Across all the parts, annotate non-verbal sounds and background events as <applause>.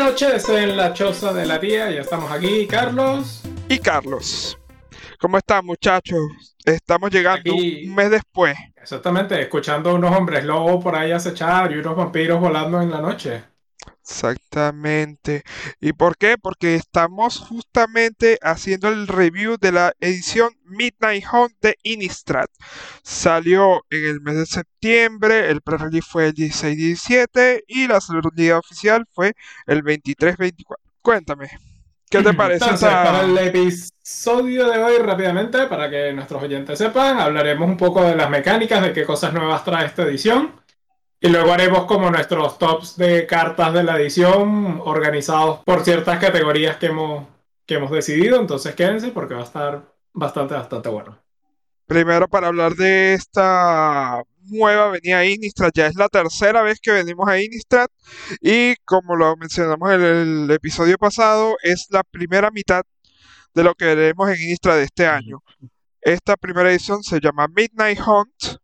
Anochece en la choza de la tía, ya estamos aquí, Carlos. Y Carlos. ¿Cómo están muchachos? Estamos llegando un mes después. Exactamente, escuchando unos hombres lobos por ahí acechar y unos vampiros volando en la noche. Exactamente. ¿Y por qué? Porque estamos justamente haciendo el review de la edición Midnight Hunt de Innistrad. Salió en el mes de septiembre, el pre-release fue el 16-17 y la salida oficial fue el 23-24. Cuéntame, ¿qué te parece? Para el episodio de hoy, rápidamente, para que nuestros oyentes sepan, hablaremos un poco de las mecánicas, de qué cosas nuevas trae esta edición. Y luego haremos como nuestros tops de cartas de la edición organizados por ciertas categorías que hemos, que hemos decidido. Entonces quédense porque va a estar bastante, bastante bueno. Primero para hablar de esta nueva venida a Innistrad. Ya es la tercera vez que venimos a Innistrad. Y como lo mencionamos en el episodio pasado, es la primera mitad de lo que veremos en Innistrad de este año. Esta primera edición se llama Midnight Hunt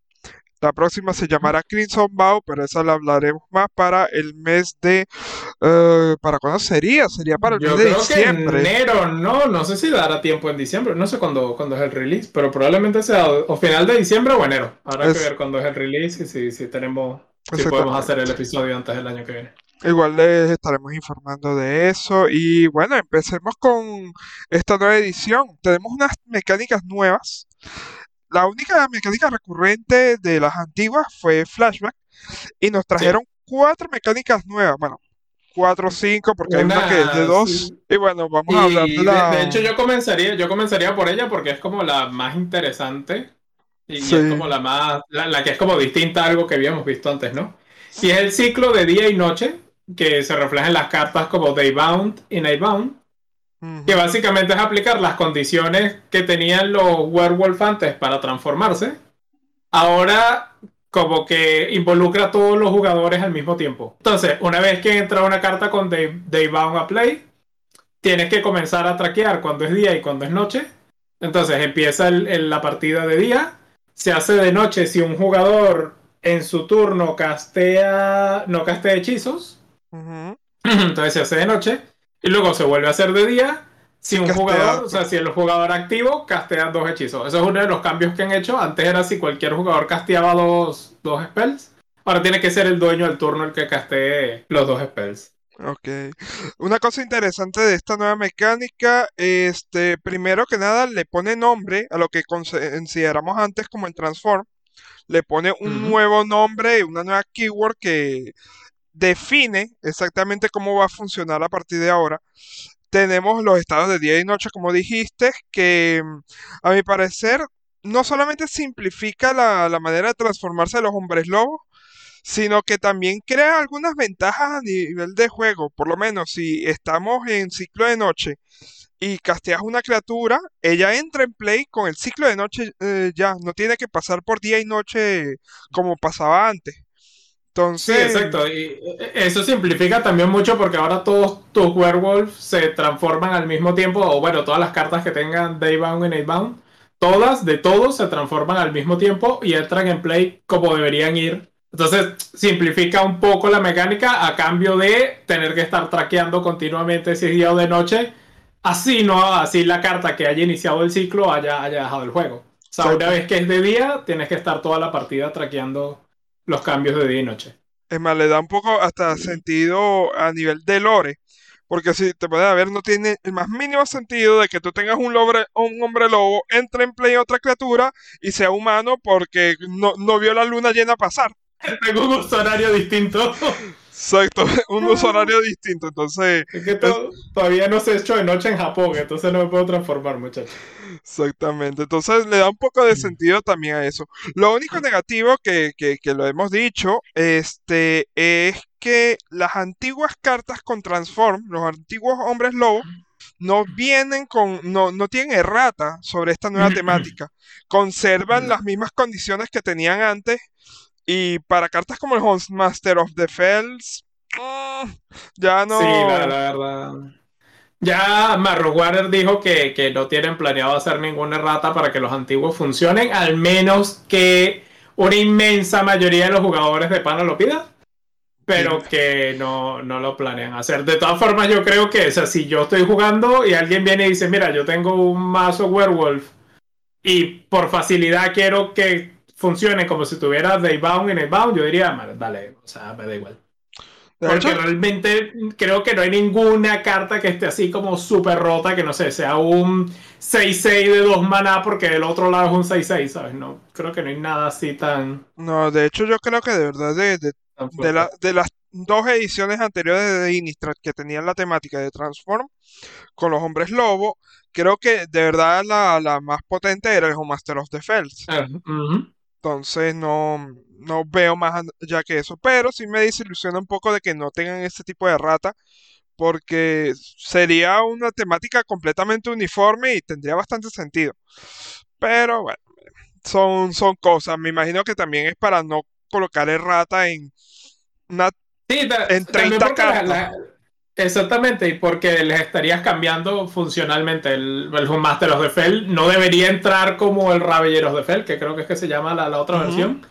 la próxima se llamará Crimson Bow, pero esa la hablaremos más para el mes de... Eh, ¿Para cuándo sería? Sería para el mes de diciembre. Que enero, no, no sé si dará tiempo en diciembre, no sé cuándo, cuándo es el release, pero probablemente sea o final de diciembre o enero. Habrá que ver cuándo es el release y si, si tenemos... Si podemos hacer el episodio antes del año que viene. Igual les estaremos informando de eso. Y bueno, empecemos con esta nueva edición. Tenemos unas mecánicas nuevas la única mecánica recurrente de las antiguas fue Flashback y nos trajeron cuatro mecánicas nuevas. Bueno, cuatro o cinco, porque hay una que es de dos. Y bueno, vamos a hablar de la. De, hecho, yo comenzaría, yo comenzaría por ella porque es como la más interesante. Y, es como la más. La, que es como distinta a algo que habíamos visto antes, ¿no? Y es el ciclo de día y noche, que se refleja en las cartas como Daybound y Nightbound que básicamente es aplicar las condiciones que tenían los werewolf antes para transformarse. Ahora como que involucra a todos los jugadores al mismo tiempo. Entonces, una vez que entra una carta con Daybound a play, tienes que comenzar a traquear cuando es día y cuando es noche. Entonces empieza la partida de día, se hace de noche si un jugador en su turno castea, no castea hechizos. <clears throat> Entonces se hace de noche. Y luego se vuelve a hacer de día. Si un jugador, o sea, si el jugador activo castea dos hechizos. Eso es uno de los cambios que han hecho. Antes era si cualquier jugador casteaba dos, dos spells. Ahora tiene que ser el dueño del turno el que castee los dos spells. Ok. Una cosa interesante de esta nueva mecánica, este, primero que nada, le pone nombre a lo que consideramos antes como el transform. Le pone un nuevo nombre, una nueva keyword que define exactamente cómo va a funcionar a partir de ahora. Tenemos los estados de día y noche, como dijiste, que a mi parecer no solamente simplifica la, manera de transformarse de los hombres lobos, sino que también crea algunas ventajas a nivel de juego. Por lo menos si estamos en ciclo de noche y casteas una criatura, ella entra en play con el ciclo de noche eh, ya, no tiene que pasar por día y noche como pasaba antes. Sí, exacto. Y e, eso simplifica también mucho porque ahora todos tus werewolves se transforman al mismo tiempo, o bueno, todas las cartas que tengan Daybound y Nightbound, todas, de todos, se transforman al mismo tiempo y entran en play como deberían ir. Entonces, simplifica un poco la mecánica a cambio de tener que estar traqueando continuamente si es día o de noche. Así no, así la carta que haya iniciado el ciclo haya, haya dejado el juego. O sea, una vez que es de día, tienes que estar toda la partida traqueando los cambios de día y noche. Es más, le da un poco hasta sentido a nivel de lore. Porque si te puedes ver, no tiene el más mínimo sentido de que tú tengas un, un hombre lobo, entre en play otra criatura y sea humano porque no, no vio la luna llena pasar. <laughs> Tengo un horario distinto. <laughs> Exacto, <laughs> un uso horario distinto, entonces... Es que todavía no se ha hecho de noche en Japón, entonces no me puedo transformar, muchachos. Exactamente, entonces le da un poco de mm. sentido también a eso. Lo único negativo que, que, que lo hemos dicho, este, es que las antiguas cartas con Transform, los antiguos hombres lobo, no vienen con, no, no tienen errata sobre esta nueva temática. Conservan las mismas condiciones que tenían antes y para cartas como el Master of the Fells, mm, ya no. Sí, la, verdad. Ya Marro Warner dijo que, que, no tienen planeado hacer ninguna errata para que los antiguos funcionen, al menos que una inmensa mayoría de los jugadores de Pana lo pida. pero que no, no lo planean hacer. De todas formas, yo creo que, o sea, si yo estoy jugando y alguien viene y dice, mira, yo tengo un mazo werewolf y por facilidad quiero que funcione como si tuviera Daybound y Nightbound, yo diría, dale, o sea, me da igual. Porque realmente creo que no hay ninguna carta que esté así como súper rota, que no sé, sea un 6-6 de dos maná porque el otro lado es un 6-6, ¿sabes? No, creo que no hay nada así tan... No, de hecho yo creo que de verdad de, de, las dos ediciones anteriores de Innistrad que tenían la temática de Transform con los hombres lobo, creo que de verdad la, más potente era el Master of the Fells. Ah, Entonces no, no veo más ya que eso, pero sí me desilusiona un poco de que no tengan ese tipo de rata, porque sería una temática completamente uniforme y tendría bastante sentido. Pero bueno, son, son cosas. Me imagino que también es para no colocar el rata en una en 30 cartas. Exactamente, y porque les estarías cambiando funcionalmente. El, el Master of the Fell no debería entrar como el Ravelleros de Fell, que creo que es que se llama la, otra versión.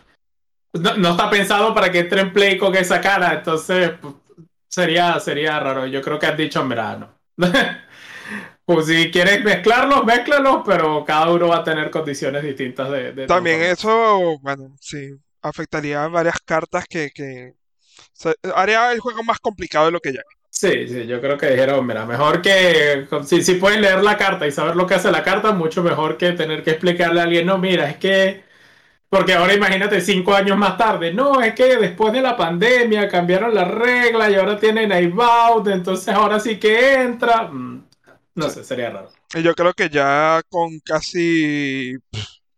No, está pensado para que entre en play con esa cara, entonces pues, sería, sería raro. Yo creo que has dicho en verano. <laughs> pues si quieres mezclarlos, mezclalos, pero cada uno va a tener condiciones distintas de... También eso, bueno, sí, afectaría varias cartas que, que haría el juego más complicado de lo que ya Sí, sí, yo creo que dijeron, mira, mejor que si, si pueden leer la carta y saber lo que hace la carta, mucho mejor que tener que explicarle a alguien, no, mira, es que porque ahora imagínate cinco años más tarde. No, es que después de la pandemia cambiaron las reglas y ahora tienen iBout, entonces ahora sí que entra. Mm, no sé, sería raro. Yo creo que ya con casi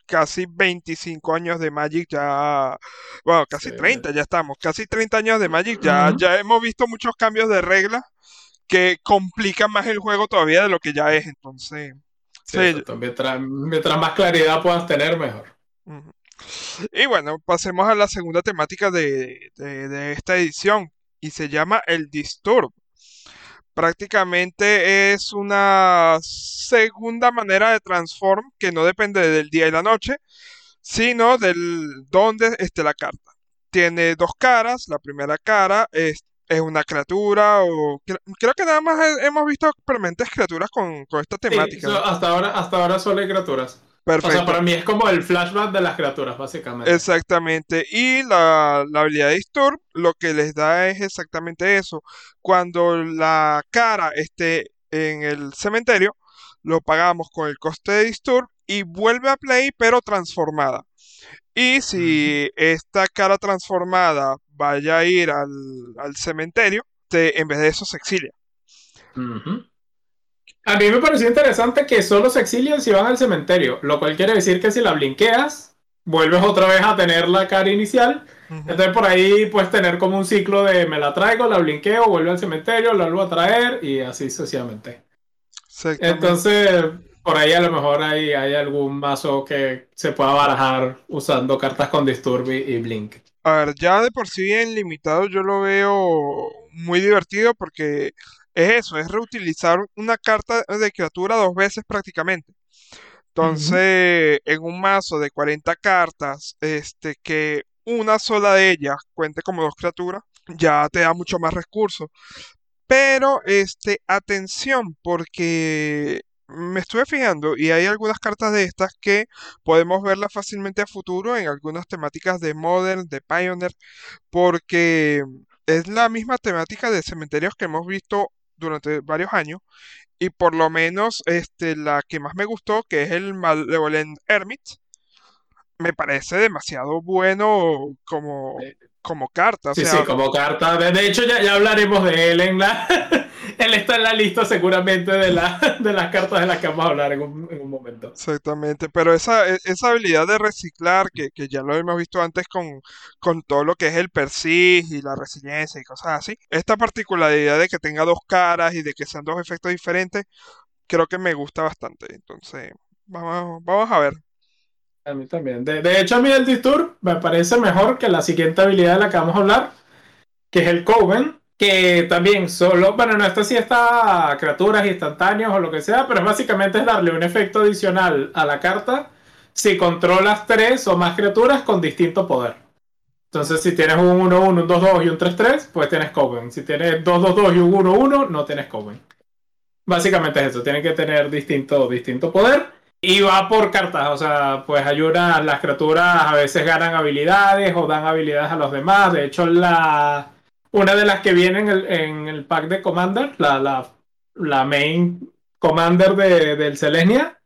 casi 25 años de Magic ya, bueno, casi 30 ya estamos, casi 30 años de Magic ya, ya hemos visto muchos cambios de reglas que complican más el juego todavía de lo que ya es, entonces... Sí, mientras, más claridad puedas tener, mejor. Y bueno, pasemos a la segunda temática de, esta edición y se llama el Disturb. Prácticamente es una segunda manera de transform que no depende del día y la noche, sino del dónde esté la carta. Tiene dos caras, la primera cara es, una criatura o creo que nada más hemos visto permanentes criaturas con, esta temática. hasta ahora hasta ahora solo hay criaturas. Perfecto. O sea, para mí es como el flashback de las criaturas, básicamente. Exactamente. Y la, habilidad de Disturb lo que les da es exactamente eso. Cuando la cara esté en el cementerio, lo pagamos con el coste de Disturb y vuelve a play, pero transformada. Y si esta cara transformada vaya a ir al, cementerio, en vez de eso se exilia. A mí me pareció interesante que solo se exilian si van al cementerio, lo cual quiere decir que si la blinqueas, vuelves otra vez a tener la cara inicial. Entonces por ahí puedes tener como un ciclo de me la traigo, la blinqueo, vuelvo al cementerio, la vuelvo a traer y así sucesivamente. Entonces por ahí a lo mejor hay, hay algún mazo que se pueda barajar usando cartas con Disturb y Blink. A ver, ya de por sí en limitado yo lo veo muy divertido porque es eso, es reutilizar una carta de criatura dos veces prácticamente. Entonces, en un mazo de 40 cartas, este, que una sola de ellas cuente como dos criaturas, ya te da mucho más recursos. Pero, este, atención, porque me estuve fijando y hay algunas cartas de estas que podemos verlas fácilmente a futuro en algunas temáticas de Modern, de Pioneer, porque es la misma temática de cementerios que hemos visto durante varios años. Y por lo menos este, la que más me gustó, que es el Malevolent Hermit, me parece demasiado bueno como, como carta. Sí, sí, como carta. De, hecho, ya, ya hablaremos de él en la, <laughs> él está en la lista seguramente de, la, <laughs> de las cartas de las que vamos a hablar en un, momento. Exactamente, pero esa, e, esa habilidad de reciclar, que, ya lo hemos visto antes con, con todo lo que es el persist y la resiliencia y cosas así, esta particularidad de que tenga dos caras y de que sean dos efectos diferentes, creo que me gusta bastante. Entonces, vamos, vamos a ver. A mí también. De, de hecho, a mí el Disturb me parece mejor que la siguiente habilidad de la que vamos a hablar, que es el Coven que también solo, bueno, no esto sí está criaturas instantáneas o lo que sea, pero básicamente es darle un efecto adicional a la carta si controlas tres o más criaturas con distinto poder. Entonces, si tienes un 1-1, un 2-2 y un 3-3, pues tienes Coven. Si tienes 2-2-2 y un 1-1, no tienes Coven. Básicamente es eso, tienen que tener distinto, distinto poder. Y va por cartas, o sea, pues ayuda, las criaturas a veces ganan habilidades o dan habilidades a los demás. De hecho, la una de las que viene en el, pack de Commander, la, la, main Commander de, del Selenia,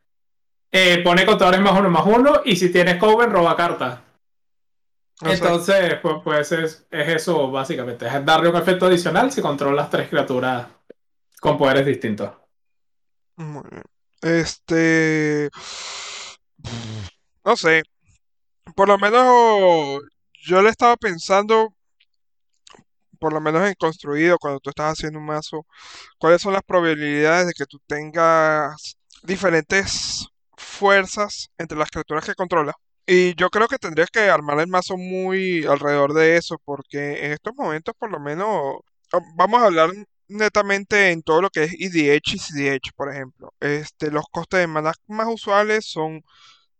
eh, pone contadores más uno más uno y si tienes Coven, roba cartas. Entonces, pues, pues es, eso básicamente, es darle un efecto adicional si controlas tres criaturas con poderes distintos. Muy bien. Este. No sé. Por lo menos yo le estaba pensando, por lo menos en construido, cuando tú estás haciendo un mazo, cuáles son las probabilidades de que tú tengas diferentes fuerzas entre las criaturas que controlas. Y yo creo que tendrías que armar el mazo muy alrededor de eso, porque en estos momentos, por lo menos, vamos a hablar netamente en todo lo que es EDH y CDH, por ejemplo. Este, los costes de mana más usuales son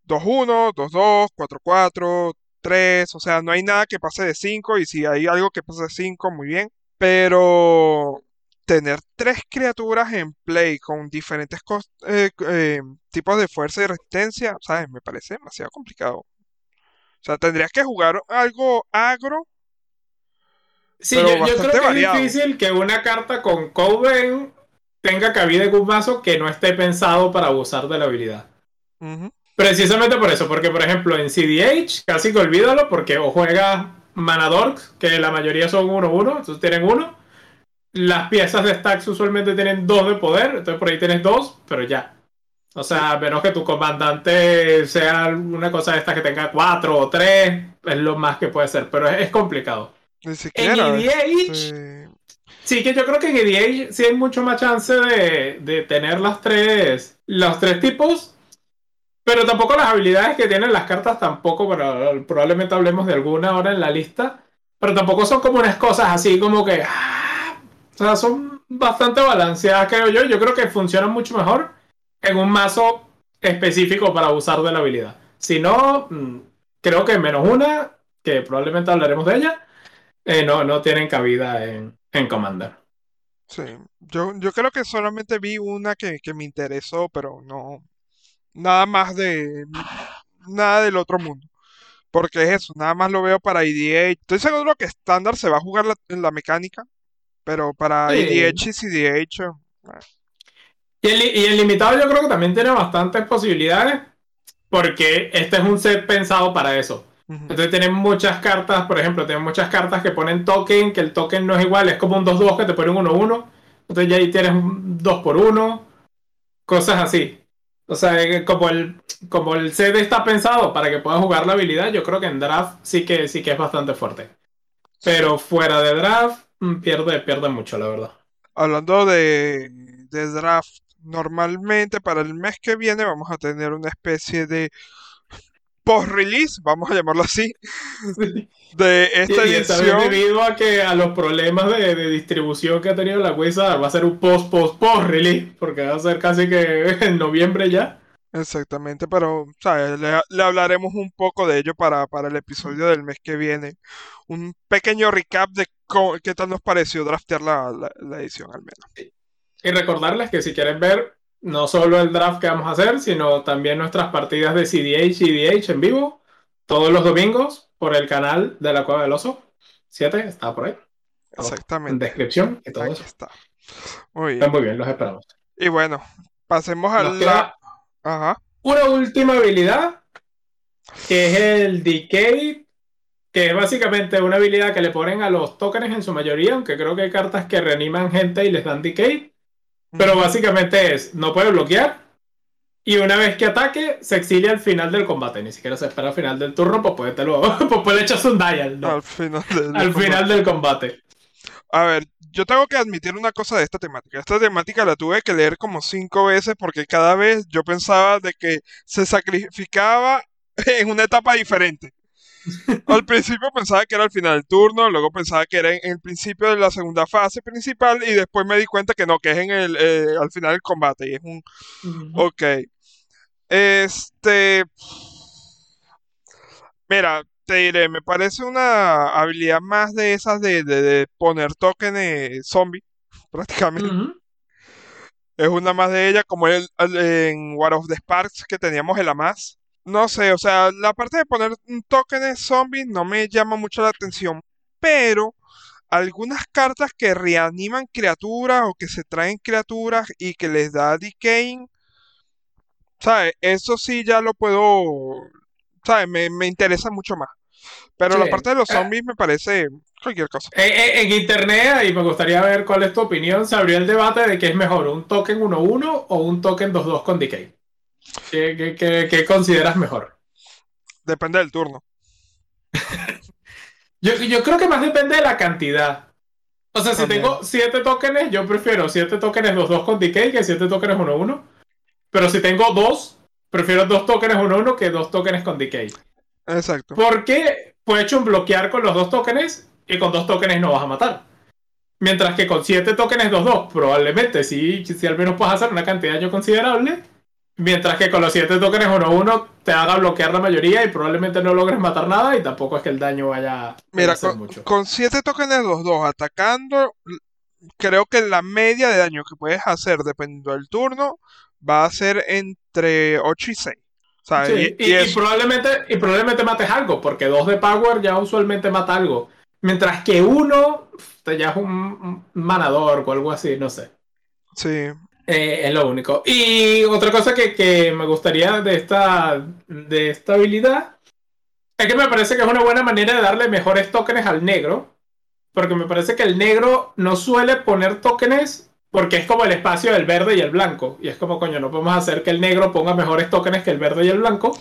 2-1, 2-2, 4-4, 3, o sea, no hay nada que pase de 5 y si hay algo que pase de 5, muy bien. Pero tener tres criaturas en play con diferentes eh, eh, tipos de fuerza y resistencia, ¿sabes? Me parece demasiado complicado. O sea, tendrías que jugar algo agro Sí, yo, creo que es difícil que una carta con Coven tenga cabida en un mazo que no esté pensado para abusar de la habilidad. Precisamente por eso, porque por ejemplo en CDH, casi que olvídalo, porque o juegas Manadorks, que la mayoría son 1-1, entonces tienen uno. Las piezas de stacks usualmente tienen dos de poder, entonces por ahí tienes dos, pero ya. O sea, menos que tu comandante sea una cosa de estas que tenga cuatro o tres, es lo más que puede ser, pero es complicado. Ni siquiera. En EDH, este, sí, que yo creo que en EDH sí hay mucho más chance de, tener las tres, los tres tipos, pero tampoco las habilidades que tienen las cartas tampoco, pero probablemente hablemos de alguna ahora en la lista, pero tampoco son como unas cosas así como que, ah, o sea, son bastante balanceadas, creo yo. Yo creo que funcionan mucho mejor en un mazo específico para usar de la habilidad. Si no, mm, creo que menos una, que probablemente hablaremos de ella, eh, no, no tienen cabida en, en Commander. Sí, yo, yo creo que solamente vi una que, me interesó, pero no, nada más de, nada del otro mundo. Porque es eso, nada más lo veo para EDH. Estoy seguro que estándar se va a jugar en la mecánica, pero para EDH y CDH... Eh. Y, el, y el limitado yo creo que también tiene bastantes posibilidades, porque este es un set pensado para eso. Entonces tienen muchas cartas, por ejemplo, tienen muchas cartas que ponen token, que el token no es igual, es como un 2-2 que te pone un 1-1. Entonces ya ahí tienes un 2 por 1 cosas así. O sea, eh, como el, como el set está pensado para que puedas jugar la habilidad, yo creo que en draft sí que, sí que es bastante fuerte. Pero fuera de draft, mm, pierde, pierde mucho, la verdad. Hablando de, de draft, normalmente para el mes que viene vamos a tener una especie de post-release, vamos a llamarlo así, <laughs> de esta edición. debido a que a los problemas de, distribución que ha tenido la Wizard va a ser un post-post-post-release, porque va a ser casi que <laughs> en noviembre ya. Exactamente, pero Le, hablaremos un poco de ello para, para, el episodio del mes que viene. Un pequeño recap de qué tal nos pareció draftear la, la edición al menos. Y recordarles que si quieren ver no solo el draft que vamos a hacer, sino también nuestras partidas de CDH y DH en vivo, todos los domingos por el canal de la Cueva del Oso. 7, está por ahí. Exactamente. En descripción y todo eso. está. Muy bien. muy bien, los esperamos. Y bueno, pasemos a la... Ajá. Una última habilidad, que es el Decay, que es básicamente una habilidad que le ponen a los tokens en su mayoría, aunque creo que hay cartas que reaniman gente y les dan Decay pero básicamente es, no puede bloquear. Y una vez que ataque, se exilia al final del combate. Ni siquiera se espera al final del turno, pues puede, luego, <laughs> pues le echas un dial. Al, final del, al final del combate. A ver, yo tengo que admitir una cosa de esta temática. Esta temática la tuve que leer como cinco veces porque cada vez yo pensaba de que se sacrificaba <laughs> en una etapa diferente. Al principio pensaba que era al final del turno, luego pensaba que era en el principio de la segunda fase principal y después me di cuenta que no, que es en el eh, al final del combate y es un ok. Este Mira, te diré, me parece una habilidad más de esas de, de, poner tokens zombie, <laughs> prácticamente. Es una más de ella, como el, en War of the Sparks que teníamos el Amas. No sé, o sea, la parte de poner un token zombie no me llama mucho la atención, pero algunas cartas que reaniman criaturas o que se traen criaturas y que les da decaying, ¿sabes? Eso sí ya lo puedo, ¿sabes? Me, interesa mucho más. Pero la parte de los zombies me parece cualquier cosa. En, internet, y me gustaría ver cuál es tu opinión, se abrió el debate de qué es mejor, un token 1-1 o un token 2-2 con decay. ¿Qué, consideras mejor? Depende del turno. <laughs> yo, creo que más depende de la cantidad. O sea, si tengo 7 tokens, yo prefiero 7 tokens 2-2 con decay que 7 tokens 1-1. Pero si tengo 2, prefiero 2 tokens 1-1 que 2 tokens con decay. Exacto. Porque puedes hecho bloquear con los 2 tokens y con 2 tokens no vas a matar. Mientras que con 7 tokens 2-2, probablemente sí, si al menos puedes hacer una cantidad daño considerable. Mientras que con los 7 tokens 1-1 te haga bloquear la mayoría y probablemente no logres matar nada y tampoco es que el daño vaya Mira, a ser mucho. Con 7 tokens 2-2 atacando, creo que la media de daño que puedes hacer dependiendo del turno va a ser entre 8 y 6. y, probablemente, y probablemente mates algo, porque 2 de power ya usualmente mata algo. Mientras que uno ya es un manador o algo así, no sé. Sí. Eh, es lo único. Y otra cosa que, me gustaría de esta, de esta habilidad es que me parece que es una buena manera de darle mejores tokens al negro. Porque me parece que el negro no suele poner tokens porque es como el espacio del verde y el blanco. Y es como, coño, no podemos hacer que el negro ponga mejores tokens que el verde y el blanco.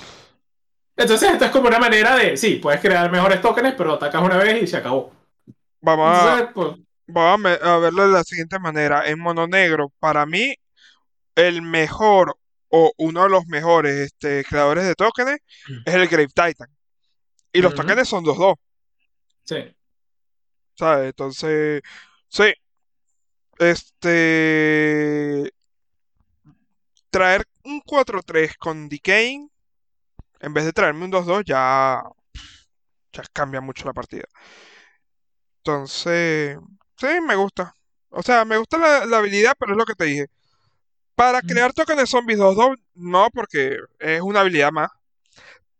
Entonces, esto es como una manera de, sí, puedes crear mejores tokens, pero atacas una vez y se acabó. Vamos a, pues, Vamos a verlo de la siguiente manera. En mono negro, para mí, el mejor o uno de los mejores este, creadores de tokens es el Grave Titan. Y los tokens son 2-2. Sí. ¿Sabes? Entonces, sí. Este. Traer un 4-3 con Decaying, en vez de traerme un 2-2, ya. Ya cambia mucho la partida. Entonces. Sí, me gusta. O sea, me gusta la, habilidad, pero es lo que te dije. Para crear tokens de zombies 2-2, no, porque es una habilidad más.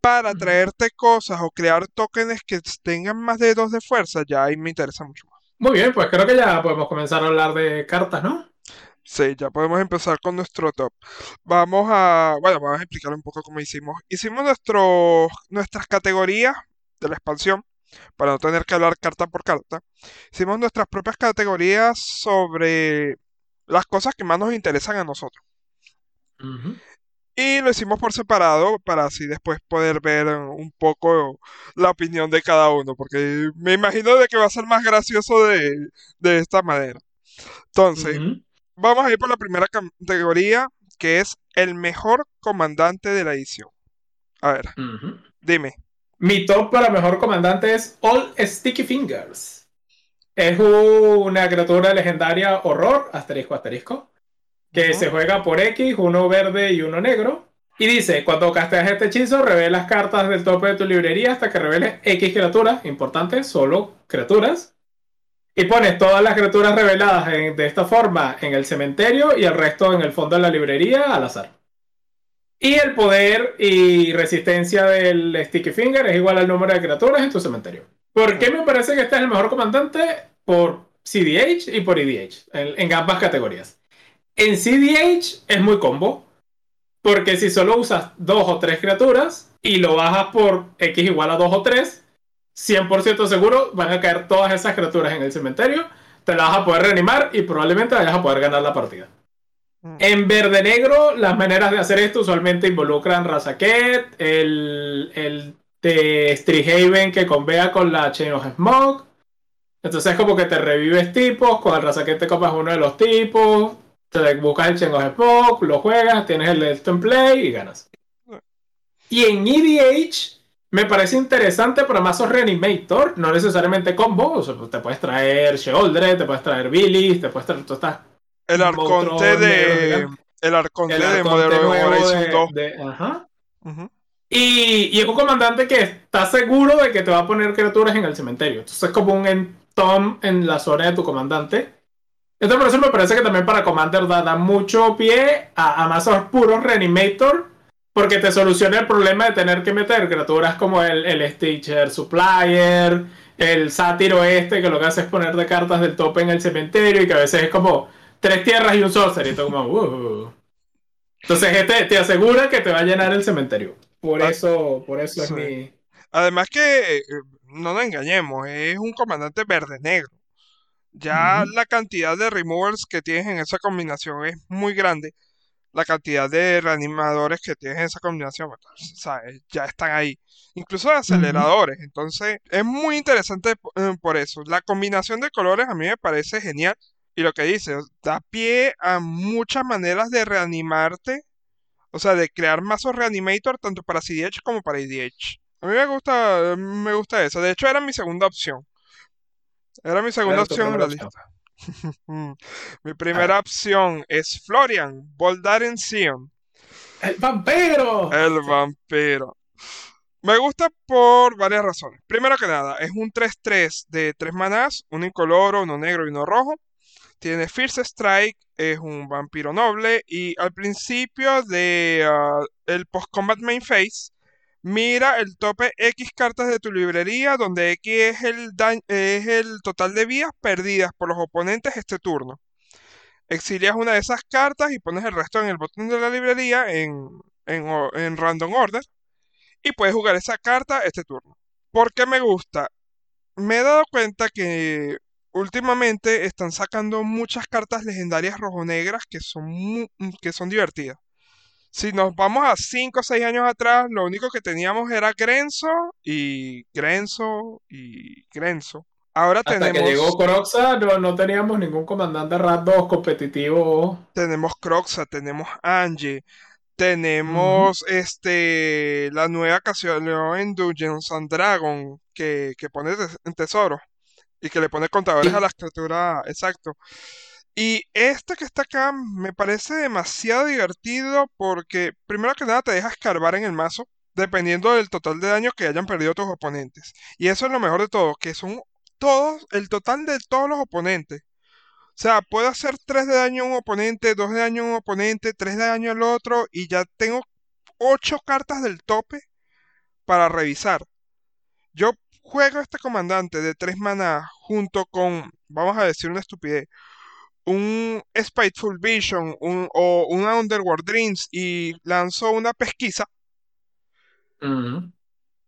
Para traerte cosas o crear tokens que tengan más de 2 de fuerza, ya ahí me interesa mucho más. Muy bien, pues creo que ya podemos comenzar a hablar de cartas, ¿no? Sí, ya podemos empezar con nuestro top. Vamos a, bueno, vamos a explicar un poco cómo hicimos. Hicimos nuestro, nuestras categorías de la expansión para no tener que hablar carta por carta, hicimos nuestras propias categorías sobre las cosas que más nos interesan a nosotros. Y lo hicimos por separado para así después poder ver un poco la opinión de cada uno, porque me imagino de que va a ser más gracioso de, esta manera. Entonces, vamos a ir por la primera categoría, que es el mejor comandante de la edición. A ver, dime. Mi top para mejor comandante es All Sticky Fingers. Es una criatura legendaria horror, asterisco, asterisco, que se juega por X, uno verde y uno negro. Y dice, cuando casteas este hechizo, revelas cartas del tope de tu librería hasta que reveles X criaturas, importante, solo criaturas. Y pones todas las criaturas reveladas de esta forma en el cementerio y el resto en el fondo de la librería al azar. Y el poder y resistencia del Sticky Finger es igual al número de criaturas en tu cementerio. ¿Por qué me parece que este es el mejor comandante? Por CDH y por EDH, en, ambas categorías. En CDH es muy combo, porque si solo usas dos o tres criaturas y lo bajas por X igual a dos o tres, 100% seguro van a caer todas esas criaturas en el cementerio, te las vas a poder reanimar y probablemente vayas a poder ganar la partida. Mm. En verde negro, las maneras de hacer esto usualmente involucran Razaket, el, el de Strihaven que convea con la Chain of Smoke. Entonces es como que te revives tipos, con el Razaket te copas uno de los tipos, te buscas el Chain of Smoke, lo juegas, tienes el Stone Play y ganas. Y en EDH me parece interesante para mazos Reanimator, no necesariamente combo, te puedes traer Sheoldred, te puedes traer Billy, te puedes traer, tú estás el arconte de. El arconte de Modern Horizon 2. ajá. Y, y, es un comandante que está seguro de que te va a poner criaturas en el cementerio. Entonces es como un entom en la zona de tu comandante. Esto por eso me parece que también para Commander da, mucho pie a, a mazos puros Reanimator. Porque te soluciona el problema de tener que meter criaturas como el, el Stitcher Supplier, el sátiro este, que lo que hace es poner de cartas del tope en el cementerio y que a veces es como tres tierras y un sorcerer. Y como, uh. Entonces este te asegura que te va a llenar el cementerio. Por ah, eso, por eso es mi. Además que, eh, no nos engañemos, es un comandante verde-negro. Ya la cantidad de removers que tienes en esa combinación es muy grande. La cantidad de reanimadores que tienes en esa combinación, ¿sabes? ya están ahí. Incluso de aceleradores. Entonces, es muy interesante eh, por eso. La combinación de colores a mí me parece genial. Y lo que dice, da pie a muchas maneras de reanimarte o sea, de crear mazos reanimator tanto para CDH como para EDH. A mí me gusta, me gusta eso. De hecho, era mi segunda opción. Era mi segunda opción en la <laughs> lista. mi primera ah. opción es Florian, Voldaren Sion. ¡El vampiro! El vampiro. Me gusta por varias razones. Primero que nada, es un 3-3 de 3 manás, uno incoloro, uno negro y uno rojo. Tiene Fierce Strike, es un vampiro noble y al principio de ah, el post-combat main phase mira el tope X cartas de tu librería donde X es el, es el total de vías perdidas por los oponentes este turno. Exilias una de esas cartas y pones el resto en el botón de la librería en, en random order y puedes jugar esa carta este turno. ¿Por qué me gusta? Me he dado cuenta que últimamente están sacando muchas cartas legendarias rojo-negras que son, mm, que son divertidas. Si nos vamos a 5 o 6 años atrás, lo único que teníamos era Grenzo y Grenzo y Grenzo. Ahora Hasta tenemos. que llegó Croxa, no, teníamos ningún comandante RAT 2 competitivo. Tenemos Croxa, tenemos Angie, tenemos este la nueva canción en Dungeons and Dragon que, que pone en tesoro y que le pone contadores a la escritura, exacto. Y este que está acá me parece demasiado divertido porque primero que nada te deja escarbar en el mazo dependiendo del total de daño que hayan perdido tus oponentes. Y eso es lo mejor de todo, que son todos, el total de todos los oponentes. O sea, puedo hacer 3 de daño a un oponente, 2 de daño a un oponente, 3 de daño al otro y ya tengo 8 cartas del tope para revisar. Yo juego este comandante de 3 maná junto con, vamos a decir una estupidez, un Spiteful Vision o una Underworld Dreams y lanzo una pesquisa,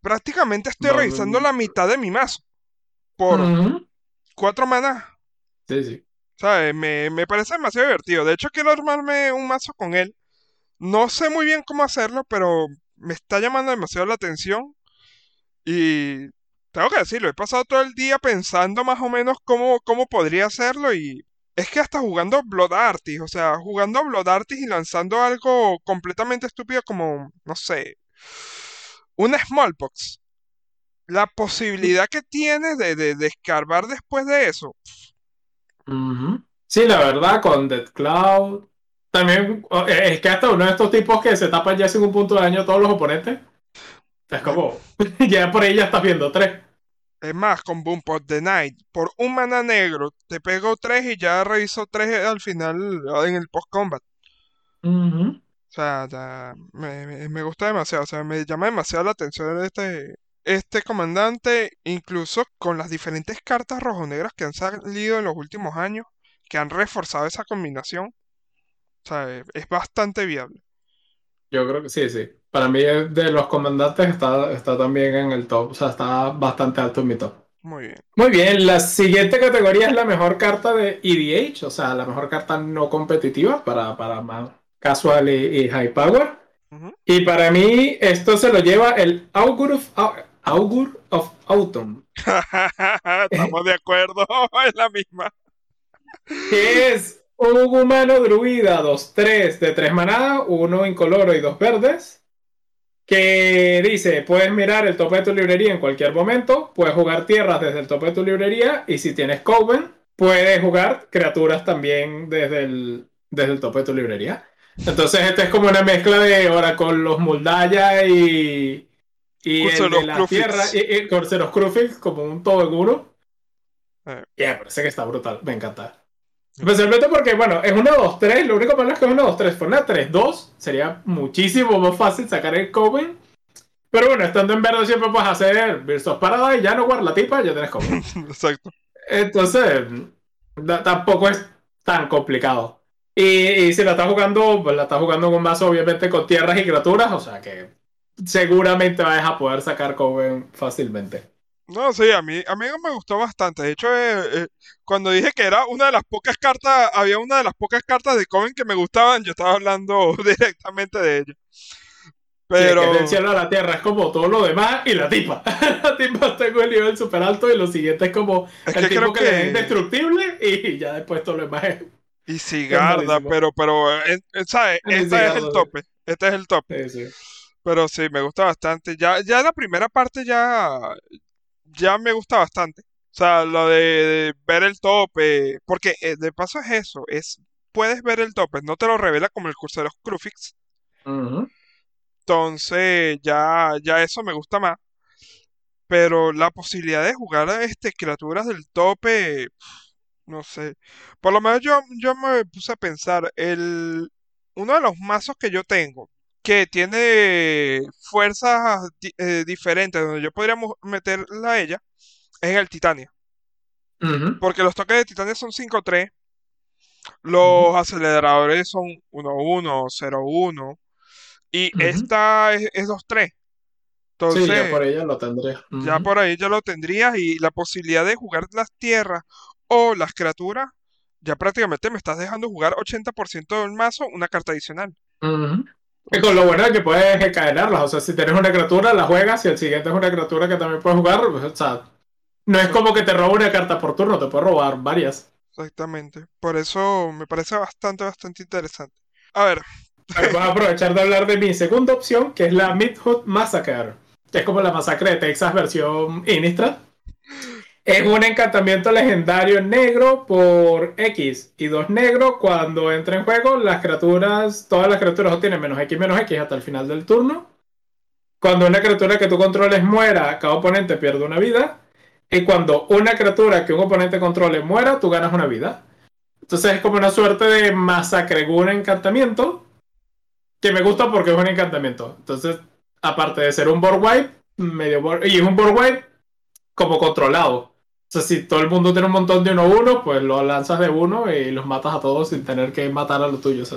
prácticamente estoy revisando la mitad de mi mazo por 4 maná. Sí, sí. ¿Sabes? Me, me parece demasiado divertido. De hecho, quiero armarme un mazo con él. No sé muy bien cómo hacerlo, pero me está llamando demasiado la atención. Y tengo que decirlo, he pasado todo el día pensando más o menos cómo, cómo podría hacerlo y es que hasta jugando Blood Artist, o sea, jugando Blood Artist y lanzando algo completamente estúpido como, no sé, una Smallpox. La posibilidad que tienes de, de, escarbar después de eso. Sí, la verdad, con Dead Cloud. También es que hasta uno de estos tipos que se tapan ya sin un punto de daño a todos los oponentes. Es como, <laughs> ya por ahí ya estás viendo tres. Es más, con Boom Pot the Night, por un mana negro, te pego tres y ya reviso tres al final en el post-combat. O sea, me, gusta demasiado, o sea, me llama demasiado la atención este, este comandante, incluso con las diferentes cartas rojo-negras que han salido en los últimos años, que han reforzado esa combinación. O sea, es bastante viable. Yo creo que sí, sí. Para mí, de los comandantes, está, está también en el top. O sea, está bastante alto en mi top. Muy bien. Muy bien. La siguiente categoría es la mejor carta de EDH, o sea, la mejor carta no competitiva para, para más casual y, high power. Y para mí, esto se lo lleva el Augur of, Augur of Autumn. <laughs> Estamos de acuerdo, <laughs> es la misma. Que es un humano druida 2-3 de 3 maná, uno incoloro y dos verdes. Que dice, puedes mirar el tope de tu librería en cualquier momento, puedes jugar tierras desde el tope de tu librería y si tienes Coven, puedes jugar criaturas también desde el, desde el tope de tu librería. Entonces este es como una mezcla de ahora con los Muldaya y, y el de la tierra, y, y Corceros Crufix como un todo en uno. Eh. Ya, parece que está brutal, me encanta. Especialmente porque, bueno, es una 2-3, lo único malo es que es una 2-3. Por una 3-2 sería muchísimo más fácil sacar el Coven. Pero bueno, estando en verde siempre puedes hacer Birds Parada y ya no guarda la tipa, ya tienes Coven. <laughs> Exacto. Entonces, tampoco es tan complicado. Y, si la estás jugando, pues la estás jugando un mazo obviamente con tierras y criaturas, o sea que seguramente vas a poder sacar Coven fácilmente. No, sí, a mí, a mí me gustó bastante. De hecho, eh, eh, cuando dije que era una de las pocas cartas, había una de las pocas cartas de Coven que me gustaban, yo estaba hablando <laughs> directamente de ella. Pero... Sí, del cielo a la tierra es como todo lo demás y la tipa. <laughs> la tipa tengo el nivel super alto y lo siguiente es como es el que tipo que, es indestructible y ya después todo lo demás es... Y Sigarda, pero, pero, eh, ¿sabes? Este es el tope. Este es el tope. Sí, sí. Pero sí, me gusta bastante. Ya, ya la primera parte ya, ya me gusta bastante. O sea, lo de, ver el tope, porque eh, de paso es eso, es puedes ver el tope, no te lo revela como el curso de los Crufix. Entonces, ya, ya eso me gusta más. Pero la posibilidad de jugar a este, criaturas del tope, no sé. Por lo menos yo, yo me puse a pensar, el, uno de los mazos que yo tengo, que tiene fuerzas eh, diferentes, donde yo podría meterla a ella, es el Titania. Porque los toques de Titania son 5-3, los aceleradores son 1-1, 0-1, y esta es, 2-3. Entonces, sí, ya por ahí ya lo tendría. Ya por ahí ya lo tendrías y la posibilidad de jugar las tierras o las criaturas, ya prácticamente me estás dejando jugar 80% del mazo una carta adicional. Y con lo bueno es que puedes encadenarlas. O sea, si tienes una criatura, la juegas y el siguiente es una criatura que también puedes jugar. Pues, o sea, no es como que te roba una carta por turno, te puede robar varias. Exactamente. Por eso me parece bastante, bastante interesante. A ver. Voy a aprovechar de hablar de mi segunda opción, que es la Midhood Massacre. Que es como la masacre de Texas versión Innistrad. Es un encantamiento legendario negro por X y dos negros. Cuando entra en juego, las criaturas, todas las criaturas obtienen menos X menos X hasta el final del turno. Cuando una criatura que tú controles muera, cada oponente pierde una vida. Y cuando una criatura que un oponente controle muera, tú ganas una vida. Entonces es como una suerte de masacre un encantamiento. Que me gusta porque es un encantamiento. Entonces, aparte de ser un board wipe, medio board, y es un board wipe como controlado. O sea, si todo el mundo tiene un montón de 1-1, pues lo lanzas de uno y los matas a todos sin tener que matar a los tuyos.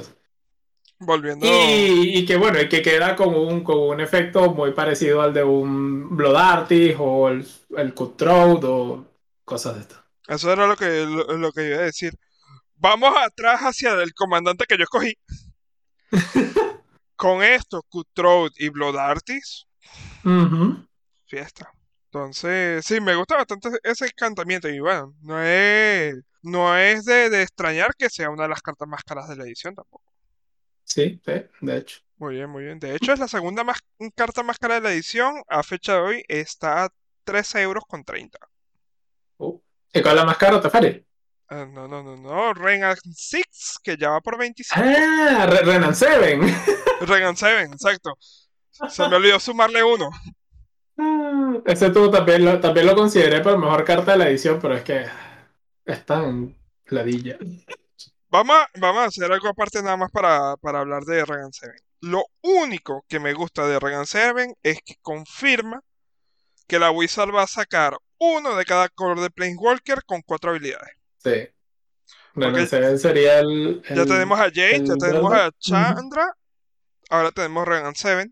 Volviendo. Y, que bueno, y que queda con un, con un efecto muy parecido al de un Blood Artist o el, el Cutthroat o cosas de esto. Eso era lo que, lo, que iba a decir. Vamos atrás hacia el comandante que yo escogí. <laughs> con esto, Cutthroat y Blood Artist. Fiesta. Entonces, sí, me gusta bastante ese encantamiento. Y bueno, no es, no es de, extrañar que sea una de las cartas más caras de la edición tampoco. Sí, sí, de hecho. Muy bien, muy bien. De hecho, es la segunda más, carta más cara de la edición. A fecha de hoy está a 13 euros con 30. Uh, ¿Y cuál es la más cara, Tefari? Uh, no, no, no, no. Renan 6, que ya va por 25. Ah, Renan 7. <laughs> Renan 7, exacto. Se me olvidó sumarle uno. Mm, ese tú también lo, también lo consideré para mejor carta de la edición, pero es que es tan ladilla. Vamos a, vamos a hacer algo aparte nada más para, para hablar de Regan 7. Lo único que me gusta de Regan 7 es que confirma que la Wizard va a sacar uno de cada color de Planeswalker con cuatro habilidades. Sí. Regan 7 sería el, Ya tenemos a Jade, ya tenemos a Chandra, ahora tenemos Regan 7.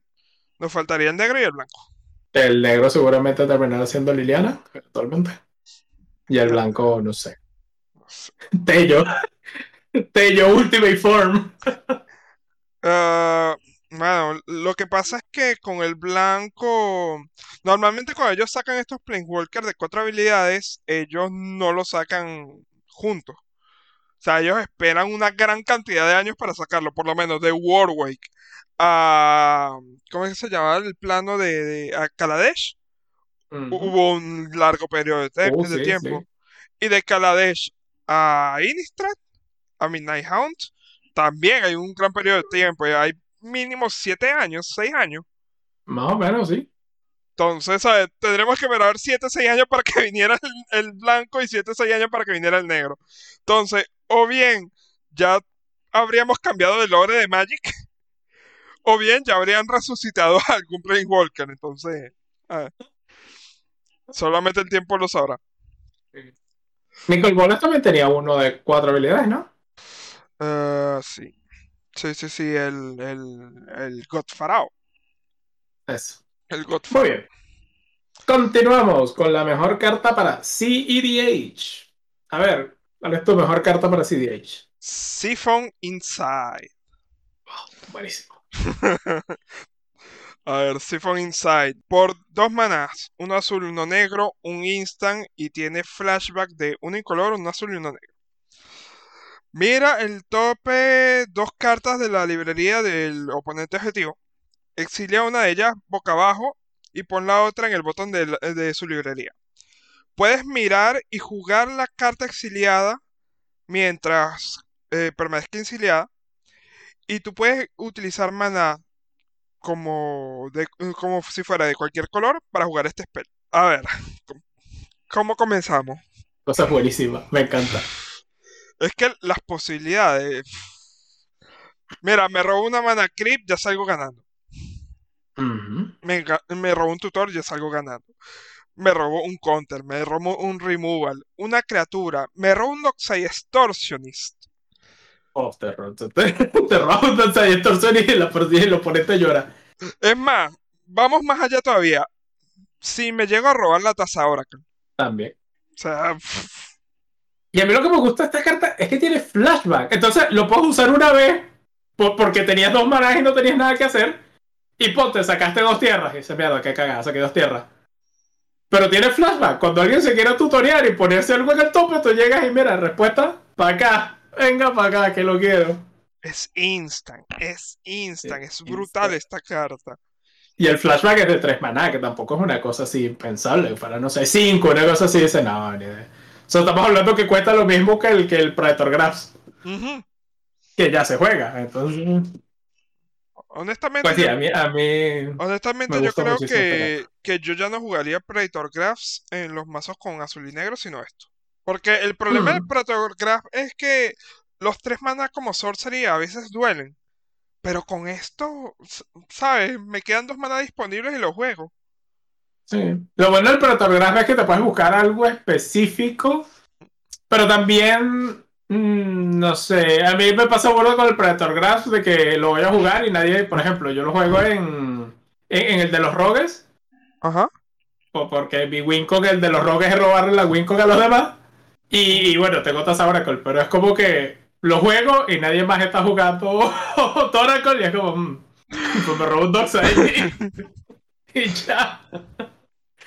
Nos faltaría el negro y el blanco. El negro seguramente terminará siendo Liliana, actualmente. Y el blanco, no sé. Tello. Tello Ultimate Form. Uh, bueno, lo que pasa es que con el blanco, normalmente cuando ellos sacan estos Planeswalkers de cuatro habilidades, ellos no lo sacan juntos. O sea, ellos esperan una gran cantidad de años para sacarlo, por lo menos de Warwake a. ¿Cómo es que se llamaba el plano de, de a Kaladesh? Hubo un largo periodo de, uh, tiempo. Y de Kaladesh a Innistrad, a Midnight Hound, también hay un gran periodo de tiempo. Hay mínimo siete años, seis años. Más o menos, sí. Entonces, tendremos que esperar 7, 6 años para que <laughs> viniera el, blanco y 7, 6 años para que viniera el negro. Entonces, o bien ya habríamos cambiado de lore de Magic, <laughs> o bien ya habrían resucitado a algún Walker. Entonces, solamente el tiempo lo sabrá. Nicole Bolas también tenía uno de cuatro habilidades, ¿no? Uh, sí. Sí, sí, sí, el, el, el Godfarao. Eso. Muy bien. Continuamos con la mejor carta para CEDH. A ver, ¿cuál es tu mejor carta para CEDH? Siphon Inside. buenísimo. <laughs> A ver, Siphon Inside. Por dos manás, uno azul, uno negro, un instant y tiene flashback de uno incoloro, un azul y uno negro. Mira el tope, dos cartas de la librería del oponente objetivo exilia una de ellas boca abajo y pon la otra en el botón de, su librería. Puedes mirar y jugar la carta exiliada mientras eh, permanezca exiliada. Y tú puedes utilizar mana como, como si fuera de cualquier color para jugar este spell. A ver, ¿cómo comenzamos? Cosa buenísima, me encanta. Es que las posibilidades. Mira, me robo una mana creep, ya salgo ganando me, robó un tutor, ya salgo ganando. Me robó un counter, me robó un removal, una criatura, me robó un Doxai Extortionist. Oh, te, te, <laughs> te robó un Doxai Extortionist y, la, y el oponente llora. Es más, vamos más allá todavía. Si me llego a robar la taza Oracle. También. O sea. Y a mí lo que me gusta de esta carta es que tiene flashback. Entonces lo puedo usar una vez porque tenías dos manas y no tenías nada que hacer. Y ponte, sacaste dos tierras. Y dice, mierda, qué cagada, saqué dos tierras. Pero tiene flashback. Cuando alguien se quiera tutoriar y ponerse algo en el tope, tú llegas y mira, respuesta, para acá. Venga para acá, que lo quiero. Es instant, es instant, es, brutal esta carta. Y el flashback es de tres maná, que tampoco es una cosa así impensable. Para, no sé, cinco, una cosa así, dice, no, ni idea. O sea, estamos hablando que cuesta lo mismo que el, que el Predator Graphs. Que ya se juega, entonces... Honestamente, pues a mí, honestamente yo creo que, que, yo ya no jugaría Predator Graphs en los mazos con azul y negro, sino esto. Porque el problema del Predator Graph es que los tres manas como Sorcery a veces duelen. Pero con esto, ¿sabes? Me quedan dos manas disponibles y los juego. Sí. Lo bueno del Predator Graph es que te puedes buscar algo específico, pero también Mm, no sé, a mí me pasa bueno con el Predator Graphs de que lo voy a jugar y nadie, por ejemplo, yo lo juego en, en, el de los rogues. Ajá. O porque mi Wincog, el de los rogues, es robarle la Wincog a los demás. Y, bueno, tengo Taza Oracle, pero es como que lo juego y nadie más está jugando <laughs> Oracle y es como, mm, pues me robo un Dox ahí. <laughs> y ya.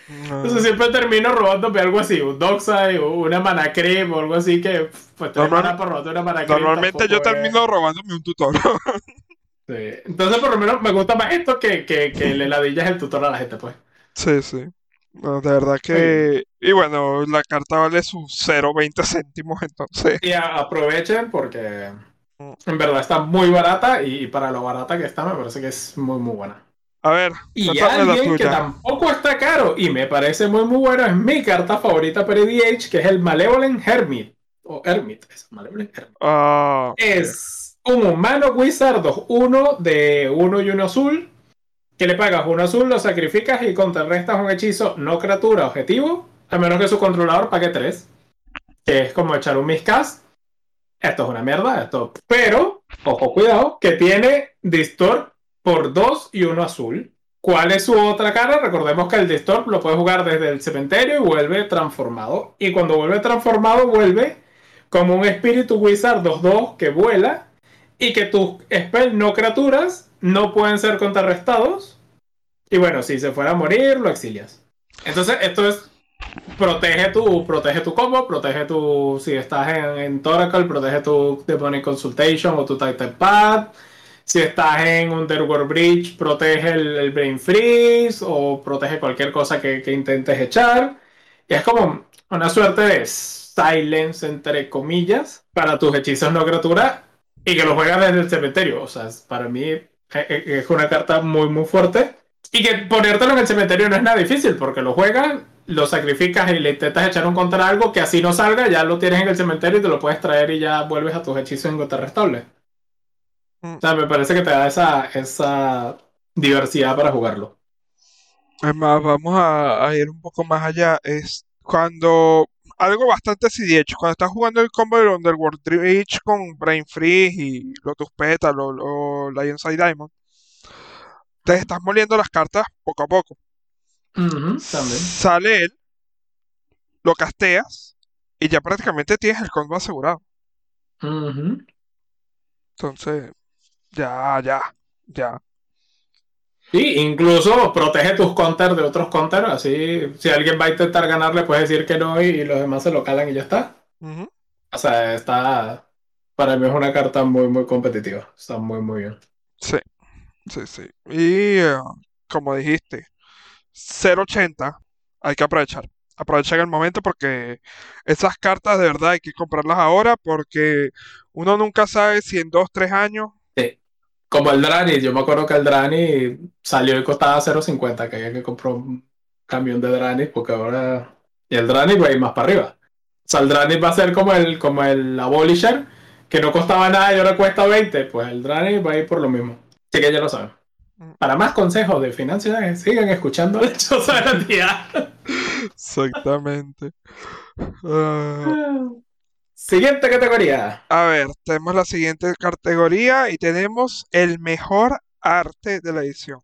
Entonces siempre termino robándome algo así, un Dockside o una mana cream o algo así que pues te Normal, por robar una mana Normalmente yo termino robándome un tutor. <laughs> sí. Entonces por lo menos me gusta más esto que, que, que le ladillas el tutor a la gente, pues. Sí, sí. de verdad que... Y bueno, la carta vale sus 0.20 céntimos, entonces... Y aprovechen porque mm. en verdad está muy barata y para lo barata que está me parece que es muy, muy buena. A ver, y alguien que tampoco está caro y me parece muy muy bueno es mi carta favorita para EDH, que es el Malevolent Hermit. O Hermit, es Malevolent Hermit. Ah, es un humano wizard 2-1 de 1 y 1 azul. Que le pagas uno azul, lo sacrificas y contrarrestas un hechizo no criatura objetivo. A menos que su controlador pague 3. Que es como echar un miscast. Esto es una mierda, esto. Pero, ojo, cuidado, que tiene Distort por 2 y 1 azul. ¿Cuál es su otra cara? Recordemos que el Distorp lo puede jugar desde el cementerio y vuelve transformado. Y cuando vuelve transformado, vuelve como un espíritu wizard 2-2 que vuela y que tus spells no criaturas no pueden ser contrarrestados. Y bueno, si se fuera a morir, lo exilias. Entonces, esto es. Protege tu, protege tu combo, protege tu. Si estás en, en Toracle, protege tu Demonic Consultation o tu Titan Pad si estás en Underworld Bridge, protege el, Brain Freeze o protege cualquier cosa que, intentes echar. Y es como una suerte de silence, entre comillas, para tus hechizos no criatura. y que lo juegas desde el cementerio. O sea, para mí es una carta muy, muy fuerte. Y que ponértelo en el cementerio no es nada difícil, porque lo juegas, lo sacrificas y le intentas echar un contra algo que así no salga, ya lo tienes en el cementerio y te lo puedes traer y ya vuelves a tus hechizos en gota restable. O sea, me parece que te da esa, esa diversidad para jugarlo. Además, vamos a, ir un poco más allá. Es cuando algo bastante así hecho, cuando estás jugando el combo del Underworld Reach con Brain Freeze y Lotus Petal o, Lion Side Diamond, te estás moliendo las cartas poco a poco. Sale él, lo casteas y ya prácticamente tienes el combo asegurado. Entonces, ya, ya, ya. Sí, incluso protege tus counters de otros counters, así si alguien va a intentar ganarle puedes decir que no y, los demás se lo calan y ya está. O sea, está, para mí es una carta muy, muy competitiva, está muy, muy bien. Sí, sí, sí. Y eh, como dijiste, 0.80 hay que aprovechar. Aprovechar el momento porque esas cartas de verdad hay que comprarlas ahora porque uno nunca sabe si en 2, 3 años como el Drani, yo me acuerdo que el Drani salió y costaba 0.50, que había que comprar un camión de Drani, porque ahora. Y el Drani va a ir más para arriba. O sea, el Drani va a ser como el, como el Abolisher, que no costaba nada y ahora cuesta 20. Pues el Drani va a ir por lo mismo. Así que ya lo saben. Mm. Para más consejos de finanzas, sigan escuchando el Choza de la Tía. Exactamente. <laughs> Ah. Siguiente categoría. A ver, tenemos la siguiente categoría y tenemos el mejor arte de la edición.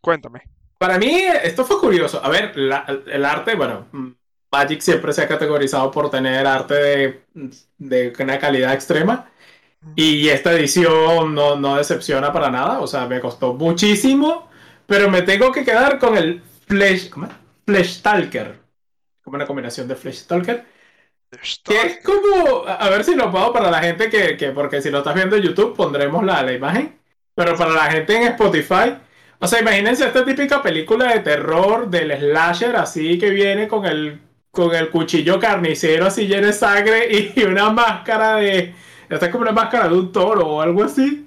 Cuéntame. Para mí, esto fue curioso. A ver, el arte, bueno, Magic siempre se ha categorizado por tener arte de, una calidad extrema. Y esta edición no, no, decepciona para nada. O sea, me costó muchísimo. Pero me tengo que quedar con el Flesh. ¿Cómo es? Flesh Talker. Como una combinación de Flesh Talker que es como, a ver si lo puedo para la gente que, que, porque si lo estás viendo en YouTube pondremos la, la imagen, pero para la gente en Spotify, o sea, imagínense esta típica película de terror del slasher así que viene con el, con el cuchillo carnicero así lleno de sangre y, <laughs> una máscara de, esta es como una máscara de un toro o algo así.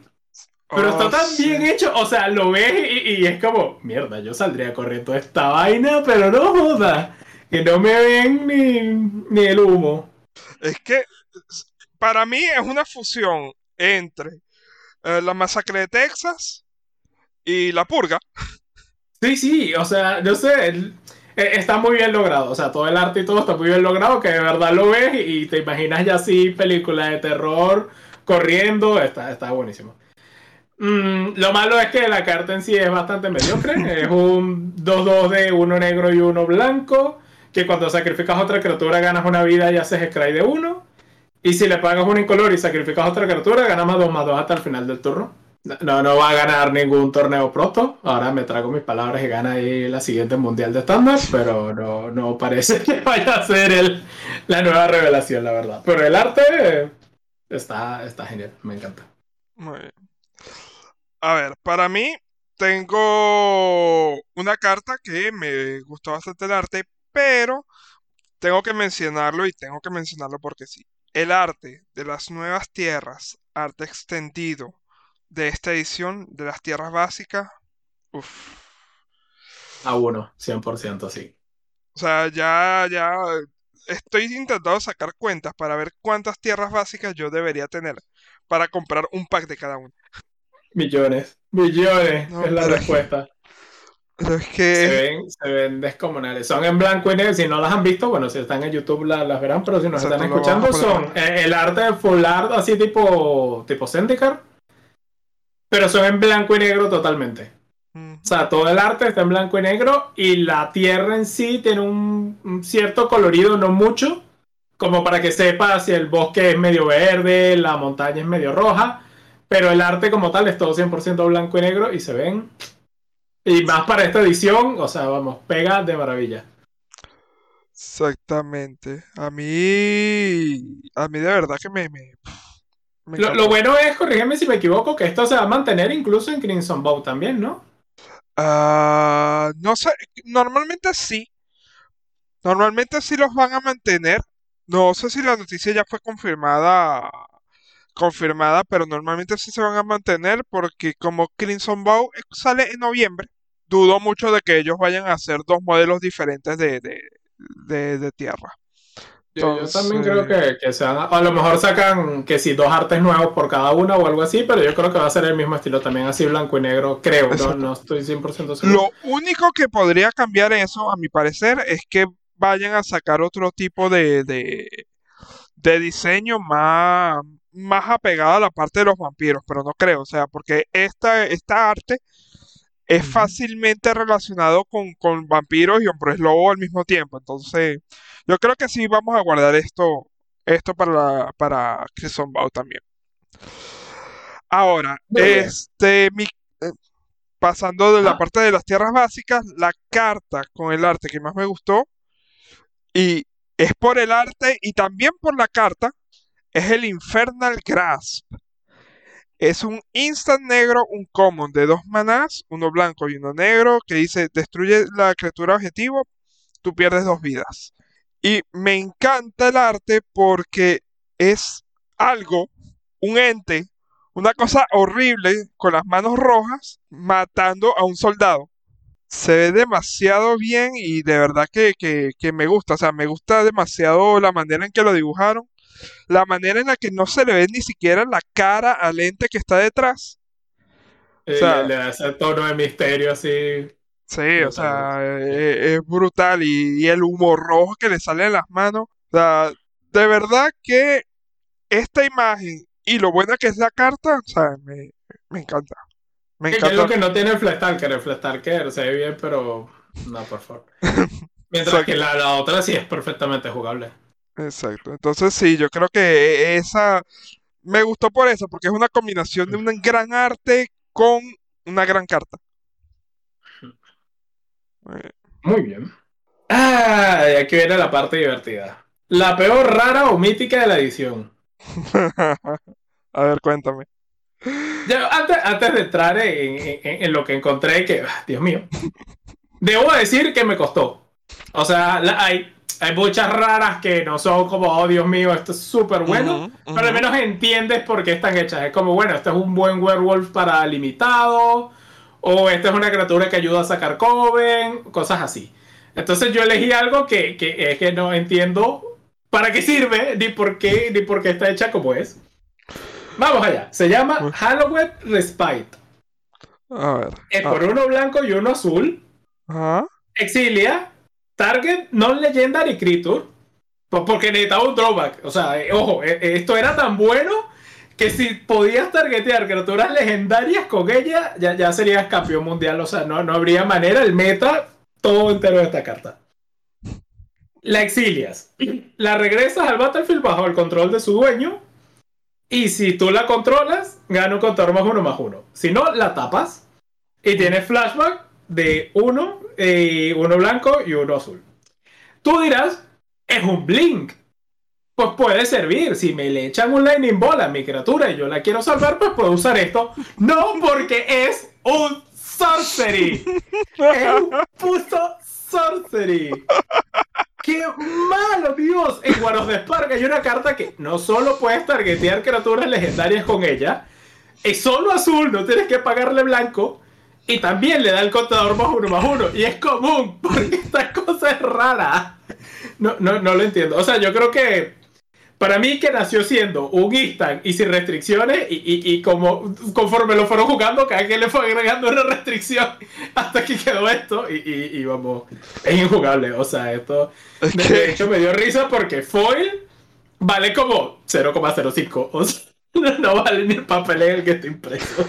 Pero está oh, tan bien hecho, o sea, lo ves y, y, es como, mierda, yo saldría corriendo esta vaina, pero no joda que no me ven ni, el humo. Es que para mí es una fusión entre eh, la masacre de Texas y la purga. Sí, sí, o sea, no sé, e, está muy bien logrado, o sea, todo el arte y todo está muy bien logrado, que de verdad lo ves y te imaginas ya así película de terror corriendo, está, está buenísimo. Mm, lo malo es que la carta en sí es bastante mediocre, <laughs> es un 2-2 de uno negro y uno blanco que cuando sacrificas otra criatura ganas una vida y haces scry de uno. Y si le pagas un incolor y sacrificas otra criatura, ganas más 2 más 2 hasta el final del turno. No, no va a ganar ningún torneo pronto. Ahora me trago mis palabras y gana ahí la siguiente mundial de estándar, pero no, no parece <laughs> que vaya a ser el, la nueva revelación, la verdad. Pero el arte está, está genial, me encanta. Muy bien. A ver, para mí tengo una carta que me gustó bastante el arte, pero tengo que mencionarlo y tengo que mencionarlo porque sí. El arte de las nuevas tierras, arte extendido de esta edición de las tierras básicas, uff. A uno, 100% sí. O sea, ya, ya estoy intentando sacar cuentas para ver cuántas tierras básicas yo debería tener para comprar un pack de cada una. Millones, millones es la respuesta. Se ven, descomunales. Son en blanco y negro. Si no las han visto, bueno, si están en YouTube las, verán, pero si nos están escuchando, son eh, el arte de full art así tipo, tipo Zendikar. Pero son en blanco y negro totalmente. O sea, todo el arte está en blanco y negro y la tierra en sí tiene un, cierto colorido, no mucho, como para que sepa si el bosque es medio verde, la montaña es medio roja, pero el arte como tal es todo 100% blanco y negro y se ven y más para esta edición, o sea, vamos, pega de maravilla. Exactamente. A mí, a mí de verdad que me... lo, bueno es, corrígeme si me equivoco, que esto se va a mantener incluso en Crimson Bow también, ¿no? Ah, no sé, normalmente sí. Normalmente sí los van a mantener. No sé si la noticia ya fue confirmada confirmada, pero normalmente sí se van a mantener porque como Crimson Bow sale en noviembre, dudo mucho de que ellos vayan a hacer dos modelos diferentes de, de, tierra. yo también creo que, que sean, a lo mejor sacan que si dos artes nuevos por cada una o algo así, pero yo creo que va a ser el mismo estilo también, así blanco y negro, creo, no, no, estoy 100% seguro. Lo único que podría cambiar eso, a mi parecer, es que vayan a sacar otro tipo de, de, de diseño más, más apegado a la parte de los vampiros, pero no creo, o sea, porque esta, esta arte es fácilmente relacionado con, con, vampiros y hombres lobo al mismo tiempo. Entonces, yo creo que sí vamos a guardar esto, esto para, para Crimson Bow también. Ahora, este, mi, eh, pasando de la ah. parte de las tierras básicas, la carta con el arte que más me gustó, y es por el arte y también por la carta, es el Infernal Grasp. Es un instant negro, un common de dos manás, uno blanco y uno negro, que dice destruye la criatura objetivo, tú pierdes dos vidas. Y me encanta el arte porque es algo, un ente, una cosa horrible con las manos rojas matando a un soldado. Se ve demasiado bien y de verdad que, que me gusta. O sea, me gusta demasiado la manera en que lo dibujaron la manera en la que no se le ve ni siquiera la cara al ente que está detrás. o sea, le, da ese tono de misterio así. Sí, o sea, e, es, brutal y, el humor rojo que le sale en las manos. O sea, de verdad que esta imagen y lo buena que es la carta, o sea, me, encanta. Me encanta. Es lo que no tiene el Flestalker, el Flestalker se ve bien, pero no, por favor. <laughs> Mientras que la, la otra sí es perfectamente jugable. Exacto. Entonces sí, yo creo que esa me gustó por eso, porque es una combinación de un gran arte con una gran carta. Muy bien. Ah, aquí viene la parte divertida. La peor rara o mítica de la edición. <laughs> A ver, cuéntame. antes, de entrar en, lo que encontré, que, ah, Dios mío, <laughs> debo decir que me costó. O sea, hay, hay muchas raras que no son como, oh Dios mío, esto es súper bueno, pero al menos entiendes por qué están hechas. Es como, bueno, este es un buen werewolf para limitado, o esta es una criatura que ayuda a sacar coven, cosas así. Entonces yo elegí algo que, que es que no entiendo para qué sirve, ni por qué, ni por qué está hecha como es. Vamos allá, se llama Halloween Respite. A ver. Es por uno blanco y uno azul. Exilia Target Non-Legendary Creature. Pues porque necesitaba un drawback. O sea, eh, ojo, eh, eh, esto era tan bueno que si podías targetear criaturas legendarias con ella, ya, ya serías campeón mundial. O sea, no, no habría manera. El meta, todo entero de esta carta. La exilias. <clears throat> La regresas al battlefield bajo el control de su dueño. Y si tú la controlas, gana un contador más uno más uno. Si no, la tapas. Y tienes flashback de uno, eh, uno blanco y uno azul. Tú dirás, es un blink. Pues puede servir. Si me le echan un lightning ball a mi criatura y yo la quiero salvar, pues puedo usar esto. No, porque es un sorcery. es un puto sorcery. ¡Qué malo, Dios! En Guaros de Spark hay una carta que no solo puedes targetear criaturas legendarias con ella, es solo azul, no tienes que pagarle blanco. Y también le da el contador más uno más uno. Y es común, <laughs> porque esta cosa es rara. No, no, no lo entiendo. O sea, yo creo que para mí que nació siendo un instant y sin restricciones y, como conforme lo fueron jugando, cada quien le fue agregando una restricción hasta que quedó esto y, vamos, es injugable. O sea, esto de hecho me dio risa porque foil vale como 0,05. O sea, <laughs> no vale ni el papel en el que está impreso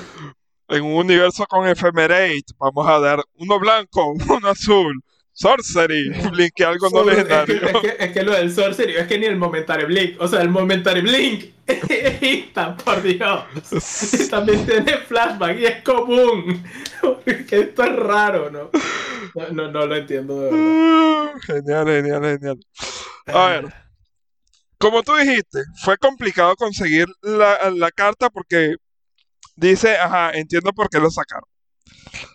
en un universo con Ephemerate, vamos a dar uno blanco, <laughs> uno azul. Sorcery, Blink, algo no legendario. Es que, es, que, lo del Sorcery es que ni el Momentary Blink, o sea, el Momentary Blink <laughs> es instant, por Dios. <laughs> También tiene flashback y es común. que esto es raro, ¿no? No, no, lo entiendo de verdad. Genial, genial, genial. A ver. Como tú dijiste, fue complicado conseguir la, la carta porque Dice, ajá, entiendo por qué lo sacaron.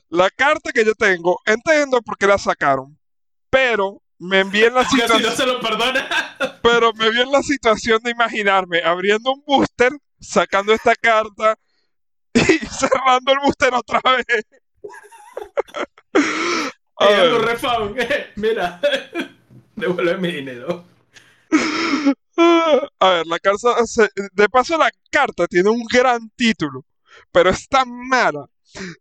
La carta que yo tengo, entiendo por qué la sacaron, pero me envié en la <laughs> situación. no se lo perdona. <laughs> pero me vi en la situación de imaginarme abriendo un booster sacando esta carta <laughs> y cerrando el booster otra vez. A ver. Mira, devuelve mi dinero. A ver, la carta. De paso, la carta tiene un gran título, pero es tan mala.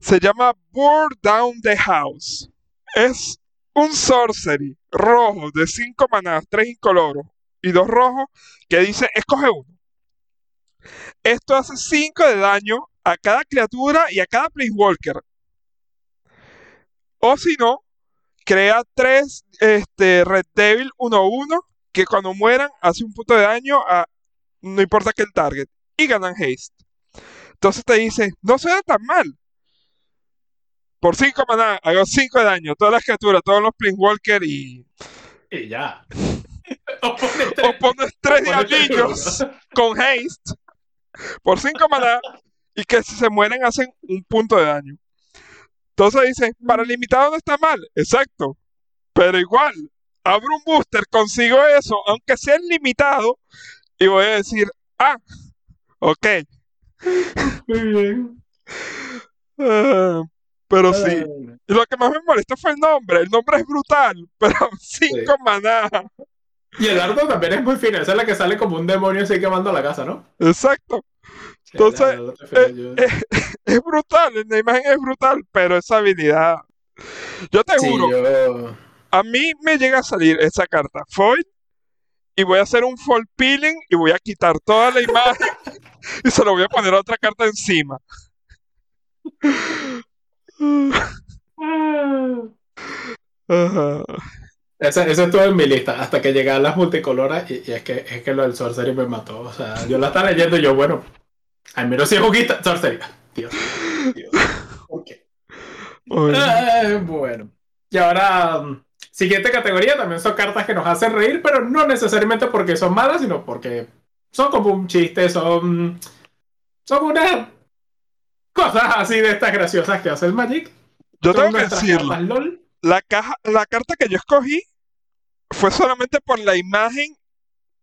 Se llama Burn Down the House. Es un sorcery rojo de 5 manadas, 3 incoloros y 2 rojos, que dice: escoge uno. Esto hace 5 de daño a cada criatura y a cada Planeswalker. O si no, crea 3 este, Red Devil 1-1 que cuando mueran hace un punto de daño a no importa que el target y ganan haste. Entonces te dice, no suena tan mal. Por 5 maná, hago 5 de daño, todas las criaturas, todos los Planeswalker y. Y ya. <laughs> o pones 3 diablillos con haste por 5 maná y que si se mueren hacen un punto de daño. Entonces dice, para limitado no está mal, exacto. Pero igual, abro un booster, consigo eso, aunque sea limitado, y voy a decir, ah, ok. Muy bien. Ah, pero sí. Y lo que más me molesta fue el nombre. El nombre es brutal, <laughs> pero cinco maná. Y el arco también es muy fino. Esa es la que sale como un demonio así quemando la casa, ¿no? Exacto. Entonces, eh, eh, <laughs> es, brutal. La imagen es brutal, pero esa habilidad. Yo te juro a mí me llega a salir esa carta foil y voy a hacer un foil peeling y voy a quitar toda la imagen <laughs> <laughs> y se lo voy a poner a otra carta encima. Ese, ese estuvo en mi lista hasta que llegaban las multicoloras y, es, que, es que lo del Sorcery me mató. O sea, yo la estaba leyendo y yo, bueno, al menos si es juguita, Sorcery. Dios, Dios. ¿Por qué? Eh, bueno, y ahora Siguiente categoría también son cartas que nos hacen reír, pero no necesariamente porque son malas, sino porque son como un chiste, son, son unas cosas así de estas graciosas que hace el Magic. Yo tengo que decirlo. La, caja, la carta que yo escogí fue solamente por la imagen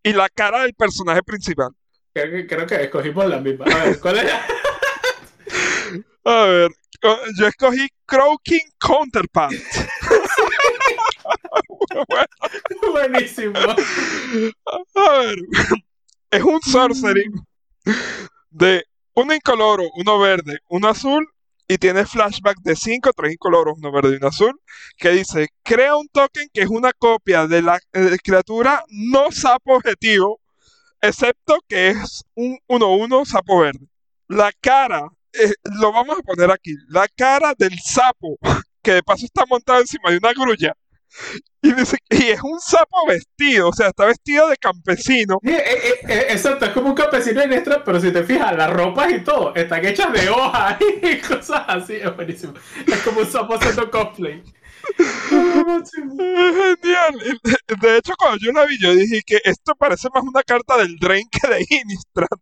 y la cara del personaje principal. Creo, creo que escogimos la misma. A ver, ¿cuál es? <laughs> A ver, yo escogí Croaking Counterpart. <laughs> <laughs> Buenísimo. A ver, es un sorcery de uno incoloro, uno verde, uno azul y tiene flashback de 5, 3 incoloros, uno verde y uno azul, que dice, crea un token que es una copia de la eh, criatura no sapo objetivo, excepto que es un 1-1 sapo verde. La cara eh, lo vamos a poner aquí, la cara del sapo, <laughs> que de paso está montado encima de una grulla. <laughs> Y, dice, y es un sapo vestido, o sea, está vestido de campesino. Eh, eh, exacto, es como un campesino en extra, pero si te fijas, las ropas y todo están hechas de hojas <laughs> y cosas así, es buenísimo. Es como un sapo haciendo cosplay. Genial. De hecho, cuando yo la vi, yo dije que esto parece más una carta del Drain que de Innistrad.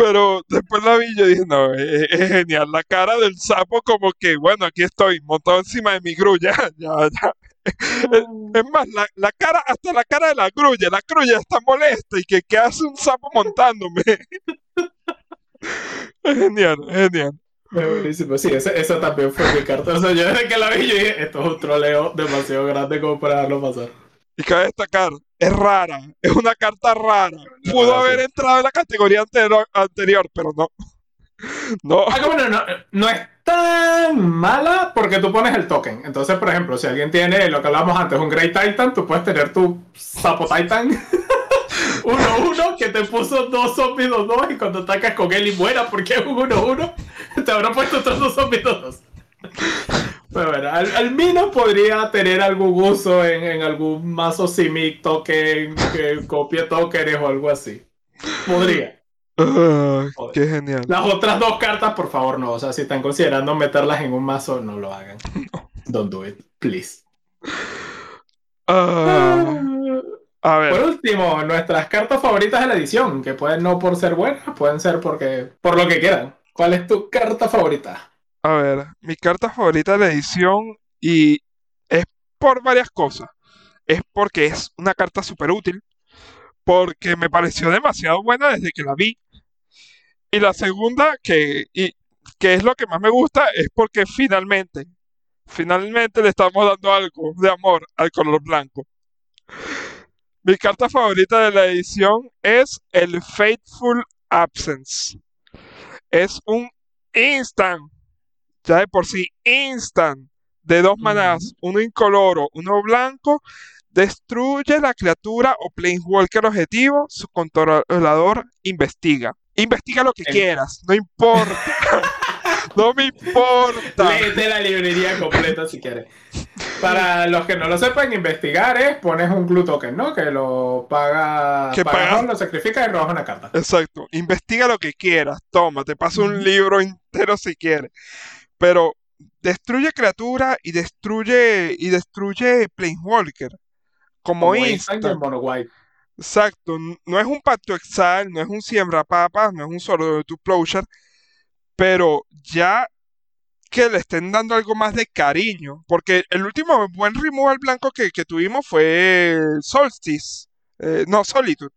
Pero después la vi y yo dije, no, es, genial. La cara del sapo como que, bueno, aquí estoy, montado encima de mi grulla. <laughs> ya, ya. Es, más, la, cara, hasta la cara de la grulla, la grulla está molesta y que, ¿qué hace un sapo montándome? <laughs> es genial, es genial. buenísimo, sí, esa, también fue mi carta. O sea, yo desde que la vi, yo dije, esto es un troleo demasiado grande como para dejarlo pasar. Y cabe destacar, es rara, es una carta rara. Pudo haber entrado en la categoría anterior, pero no. <laughs> No. Ah, no, no, es tan mala porque tú pones el token. Entonces, por ejemplo, si alguien tiene lo que hablábamos antes, un Great Titan, tú puedes tener tu Sapo Titan <laughs> 1-1 que te puso dos zombies 2-2 y cuando atacas con él y muera porque es un 1-1, te habrá puesto otros dos zombies 2-2. Pero bueno, al, al, menos podría tener algún uso en, algún mazo Simic token que copie tokens o algo así. Podría. qué genial. Las otras dos cartas, por favor, no. O sea, si están considerando meterlas en un mazo, no lo hagan. <laughs> Don't do it, please. Ah, a ver. Por último, nuestras cartas favoritas de la edición, que pueden no por ser buenas, pueden ser porque por lo que quieran. ¿Cuál es tu carta favorita? A ver, mi carta favorita de la edición y es por varias cosas. Es porque es una carta súper útil, porque me pareció demasiado buena desde que la vi. Y la segunda, que, y, que es lo que más me gusta, es porque finalmente, finalmente le estamos dando algo de amor al color blanco. Mi carta favorita de la edición es el Faithful Absence. Es un instant, ya de por sí, instant, de dos manás, uno incoloro, uno blanco, destruye la criatura o planeswalker objetivo, su controlador investiga. Investiga lo que quieras, no importa. <laughs> no me importa. Léete la librería completa si quieres. Para los que no lo sepan, investigar es pones un glue token, ¿no? Que lo paga, Que pagas, pagas- lo sacrifica y robas una carta. Exacto. Investiga lo que quieras. Toma, te paso un libro entero si quieres. Pero destruye criatura y destruye y destruye Planeswalker. Como, Como instant. instant. Exacto. No es un pacto exal, no es un siembra papas, no es un solo de tu. Pero ya que le estén dando algo más de cariño. Porque el último buen removal blanco que, que tuvimos fue Solstice. eh, no, Solitude.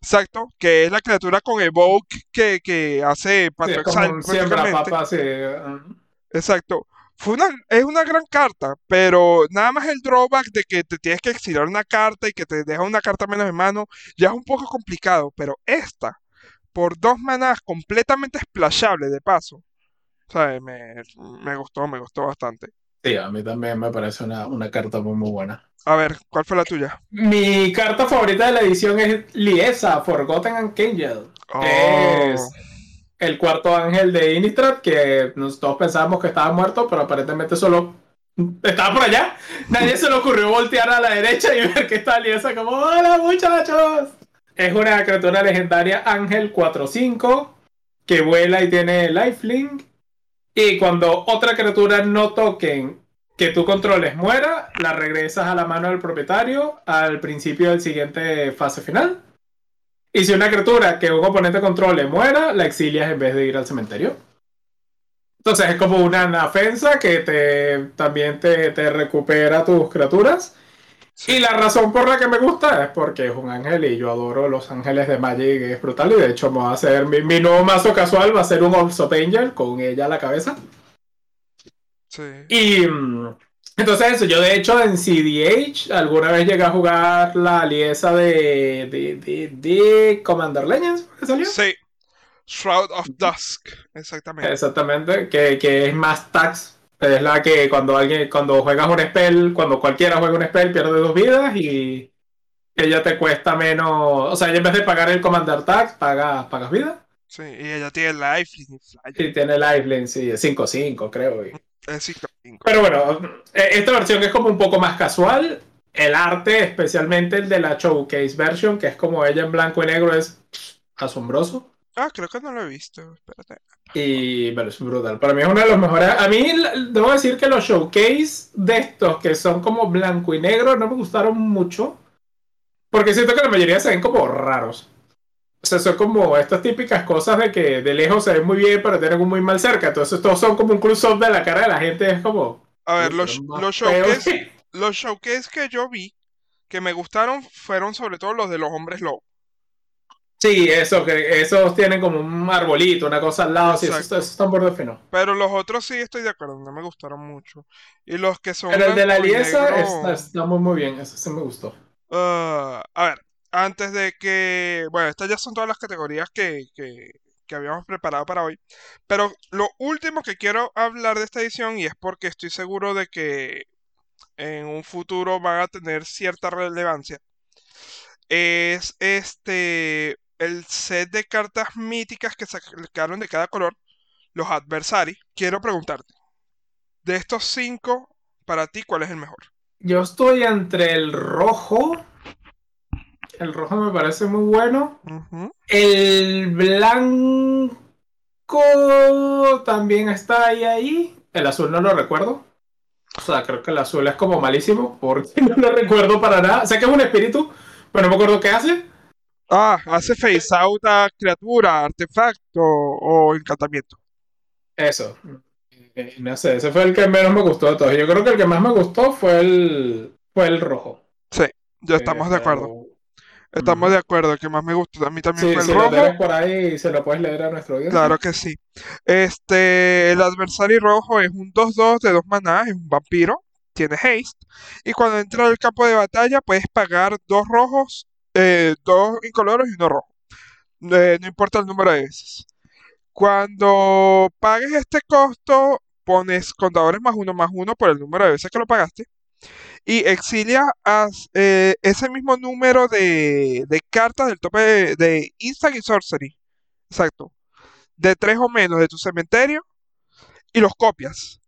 Exacto, que es la criatura con Evoke que, que hace Sí, Pacto es como Exile un siembra papas. sí, Exacto. Fue una, es una gran carta, pero nada más el drawback de que te tienes que exiliar una carta y que te deja una carta menos en mano, ya es un poco complicado, pero esta, por dos manás completamente splashable de paso, sea, me, me gustó, me gustó bastante. Sí, a mí también me parece una, una carta muy, muy buena. A ver, ¿cuál fue la tuya? Mi carta favorita de la edición es Liesa, Forgotten Archangel. Oh, Es el cuarto ángel de Innistrad, que todos pensábamos que estaba muerto, pero aparentemente solo estaba por allá. Nadie se le ocurrió voltear a la derecha y ver que está Liesa como ¡Hola muchachos! Es una criatura legendaria ángel 4-5 que vuela y tiene lifelink. Y cuando otra criatura no token que tú controles muera, la regresas a la mano del propietario al principio del siguiente fase final. Y si una criatura que un oponente controle muera, la exilias en vez de ir al cementerio. Entonces es como una defensa que te, también te, te recupera tus criaturas. sí. Y la razón por la que me gusta es porque es un ángel y yo adoro los ángeles de Magic, es brutal. Y de hecho, me va a hacer mi, mi nuevo mazo casual va a ser un Orsop Angel con ella a la cabeza. Sí. Y mm, entonces eso, yo de hecho en CDH alguna vez llegué a jugar la alianza de, de, de, de Commander Legends, ¿qué salió? Sí. Shroud of Dusk, exactamente. Exactamente, que, que es más tax. Es la que cuando alguien, cuando juegas un spell, cuando cualquiera juega un spell, pierde dos vidas y ella te cuesta menos. O sea, ella en vez de pagar el Commander Tax, pagas, pagas vida. Sí, y ella tiene y flyer. Y tiene lifelink, sí, 5-5, creo. y- Es cinco. Pero bueno, eh, esta versión es como un poco más casual. El arte, especialmente el de la Showcase version, que es como ella en blanco y negro, es asombroso. Ah, creo que no lo he visto. Espérate. Y bueno, es brutal. Para mí es uno de los mejores. A mí debo decir que los showcase de estos que son como blanco y negro no me gustaron mucho. Porque siento que la mayoría se ven como raros. O sea, son como estas típicas cosas de que de lejos se ven muy bien, pero tienen un muy mal cerca. Entonces todos son como un close-up de la cara de la gente. Es como. A ver, "Uy, los, los showcase, <laughs> que-". los showcase que yo vi que me gustaron fueron sobre todo los de los hombres lobo. Sí, eso, que esos tienen como un arbolito, una cosa al lado. Sí, esos, esos están por defino. Pero los otros sí estoy de acuerdo, no me gustaron mucho. Y los que son Pero el de la alianza negro- está, está muy, muy bien. Ese sí me gustó. Ah, a ver, antes de que... Bueno, estas ya son todas las categorías que, que, que habíamos preparado para hoy. Pero lo último que quiero hablar de esta edición, y es porque estoy seguro de que en un futuro van a tener cierta relevancia, es este el set de cartas míticas que sacaron de cada color, los adversari. Quiero preguntarte, de estos cinco, para ti, ¿cuál es el mejor? Yo estoy entre el rojo. El rojo me parece muy bueno. El blanco también está ahí ahí. El azul no lo recuerdo. O sea, creo que el azul es como malísimo porque <laughs> no lo recuerdo para nada. Sé que es un espíritu, pero no me acuerdo qué hace. Ah, hace face out a criatura, artefacto o encantamiento. Eso. Eh, No sé, ese fue el que menos me gustó de todos. Yo creo que el que más me gustó fue el, fue el rojo. Sí, ya Eh, estamos de acuerdo. Estamos de acuerdo, el que más me gustó a mí también Sí, fue el si lo rojo. tienes por ahí, se lo puedes leer a nuestro audiencia. Claro que sí. Este, el adversario rojo es un 2-2 de dos maná, es un vampiro, tiene haste. Y cuando entra al campo de batalla, puedes pagar dos rojos, eh, dos incoloros y uno rojo. Eh, no importa el número de veces. Cuando pagues este costo, pones contadores más uno más uno por el número de veces que lo pagaste. Y exilia as- eh, ese mismo número de, cartas del tope de, de Instant y Sorcery. Exacto. De tres o menos de tu cementerio y los copias.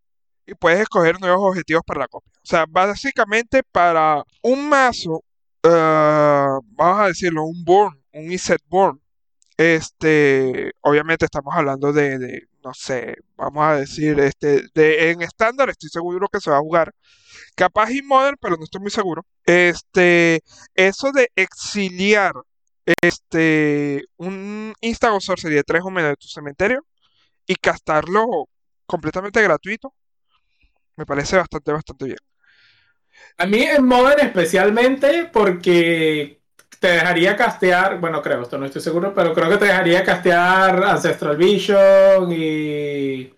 Y puedes escoger nuevos objetivos para la copia. O sea, básicamente para un mazo, ah, vamos a decirlo, un Burn, un Iset Burn. Este, obviamente estamos hablando de, de, no sé, vamos a decir, este, de, en estándar estoy seguro que se va a jugar. Capaz y Modern, pero no estoy muy seguro. Este, eso de exiliar este, un Sorcery de 3 o menos de tu cementerio y castarlo completamente gratuito, me parece bastante, bastante bien. A mí en Modern especialmente porque te dejaría castear, bueno, creo, esto no estoy seguro, pero creo que te dejaría castear Ancestral Vision y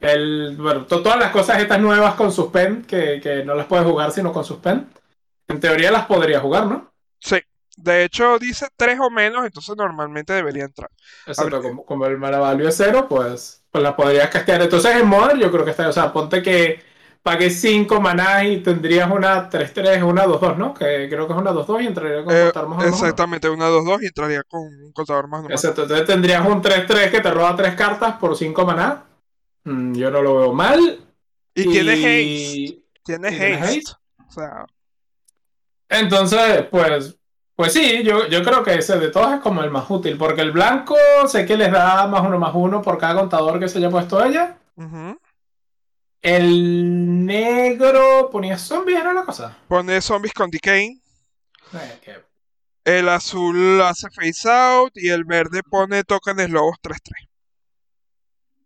el, bueno, to- todas las cosas estas nuevas con Suspend, que, que no las puedes jugar sino con Suspend. En teoría las podría jugar, ¿no? Sí, de hecho dice 3 o menos, entonces normalmente debería entrar. Exacto, Habría- como, como el mana value es cero, pues, pues las podrías castear. Entonces en Modern yo creo que está, o sea, ponte que pagues 5 manás y tendrías una 3-3, una 2-2, ¿no? Que creo que es una 2-2 y entraría con Eh, contar más menos. exactamente, una 2-2 y entraría con un contador más más. Exacto, entonces tendrías un 3-3 que te roba 3 cartas por 5 maná. Mm, yo no lo veo mal. Y tiene haste, y... tiene tiene haste. O sea, Entonces, pues, pues sí, yo, yo creo que ese de todos es como el más útil, porque el blanco sé que les da más uno más uno por cada contador que se haya puesto ella. El negro ponía zombies, era la cosa. Pone zombies con decay. Eh, que- El azul hace face out y el verde pone tokens lobos 3-3.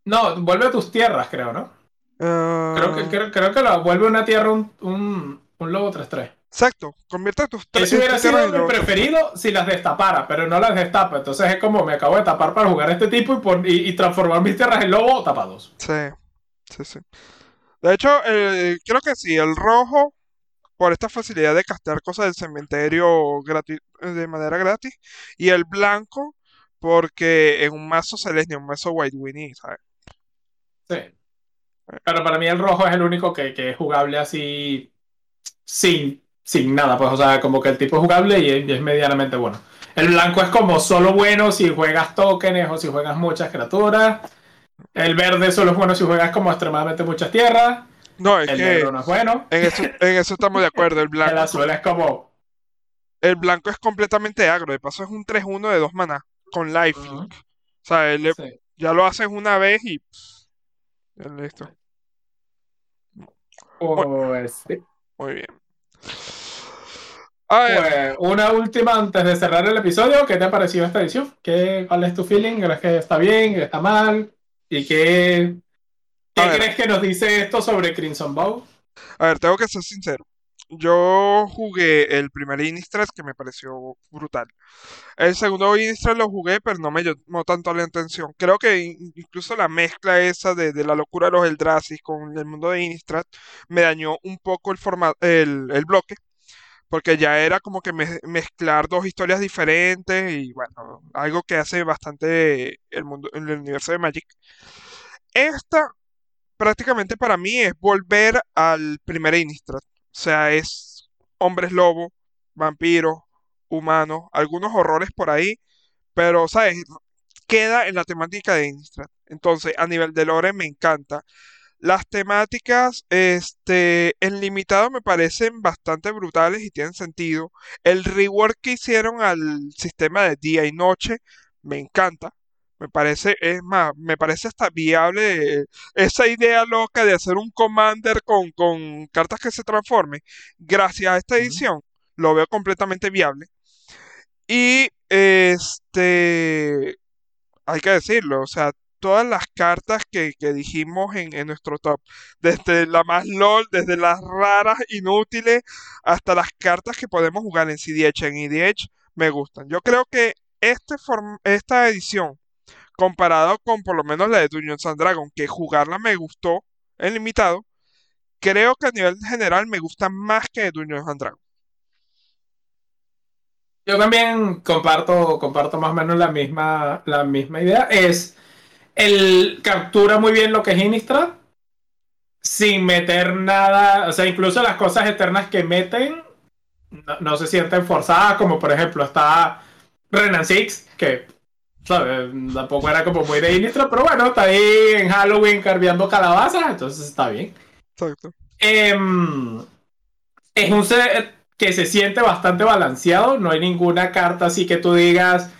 No, vuelve a tus tierras, creo, ¿no? Creo que, Ah, creo, creo que la vuelve una tierra un, un, un lobo 3-3. Exacto, convierte tus tres Ese hubiera sido mi lobos 3-3. preferido si las destapara, pero no las destapa. Entonces es como me acabo de tapar para jugar a este tipo y, pon- y, y transformar mis tierras en lobo tapados. Sí, sí, sí. De hecho, eh, creo que sí, el rojo, por esta facilidad de castear cosas del cementerio grati- de manera gratis, y el blanco, porque en un mazo Celestia, un mazo White Winnie, ¿sabes? Sí. Pero para mí el rojo es el único que, que es jugable así sin, sin nada. Pues, o sea, como que el tipo es jugable y es, y es medianamente bueno. El blanco es como solo bueno si juegas tokens o si juegas muchas criaturas. El verde solo es bueno si juegas como extremadamente muchas tierras. No, es El que negro no es bueno. en eso, en eso estamos de acuerdo. El <laughs> El blanco, azul es como. el blanco es completamente agro, de paso es un 3-1 de dos maná, con lifelink. O sea, él Sí. ya lo haces una vez y... ya listo. Pues, sí. Muy bien. Pues, una última antes de cerrar el episodio. ¿Qué te ha parecido esta edición? ¿Qué, ¿Cuál es tu feeling? ¿Crees que está bien? ¿Que está mal? ¿Y qué, qué crees que nos dice esto sobre Crimson Bow? a ver, tengo que ser sincero. Yo jugué el primer Innistrad que me pareció brutal. El segundo Innistrad lo jugué, pero no me llamó tanto la atención. Creo que in- incluso la mezcla esa de, la locura de los Eldrazi con el mundo de Innistrad me dañó un poco el, el, el bloque. Porque ya era como que mez- mezclar dos historias diferentes y bueno, algo que hace bastante el mundo, el universo de Magic. Esta prácticamente para mí es volver al primer Innistrad. Sea, es hombres lobo, vampiros, humanos, algunos horrores por ahí, pero, ¿sabes? Queda en la temática de Innistrad. Entonces, a nivel de lore me encanta. Las temáticas, este, en limitado me parecen bastante brutales y tienen sentido. El rework que hicieron al sistema de día y noche me encanta. Me parece, es más, me parece hasta viable esa idea loca de hacer un commander con, con cartas que se transformen. Gracias a esta edición, lo veo completamente viable. Y este, hay que decirlo, o sea, todas las cartas que, que dijimos en, en nuestro top, desde la más LOL, desde las raras, inútiles, hasta las cartas que podemos jugar en CDH, en EDH, me gustan. Yo creo que este esta edición, comparado con por lo menos la de Dungeons and Dragons, que jugarla me gustó en limitado, creo que a nivel general me gusta más que Dungeons and. Yo también comparto, comparto más o menos la misma, la misma idea. Es el captura muy bien lo que es Innistrad sin meter nada, o sea, incluso las cosas eternas que meten no, se sienten forzadas, como por ejemplo está Renan Six, que tampoco era como muy de Innistrad, pero bueno, está ahí en Halloween carviando calabazas, entonces está bien. Exacto. Em, es un set que se siente bastante balanceado. No hay ninguna carta así que tú digas,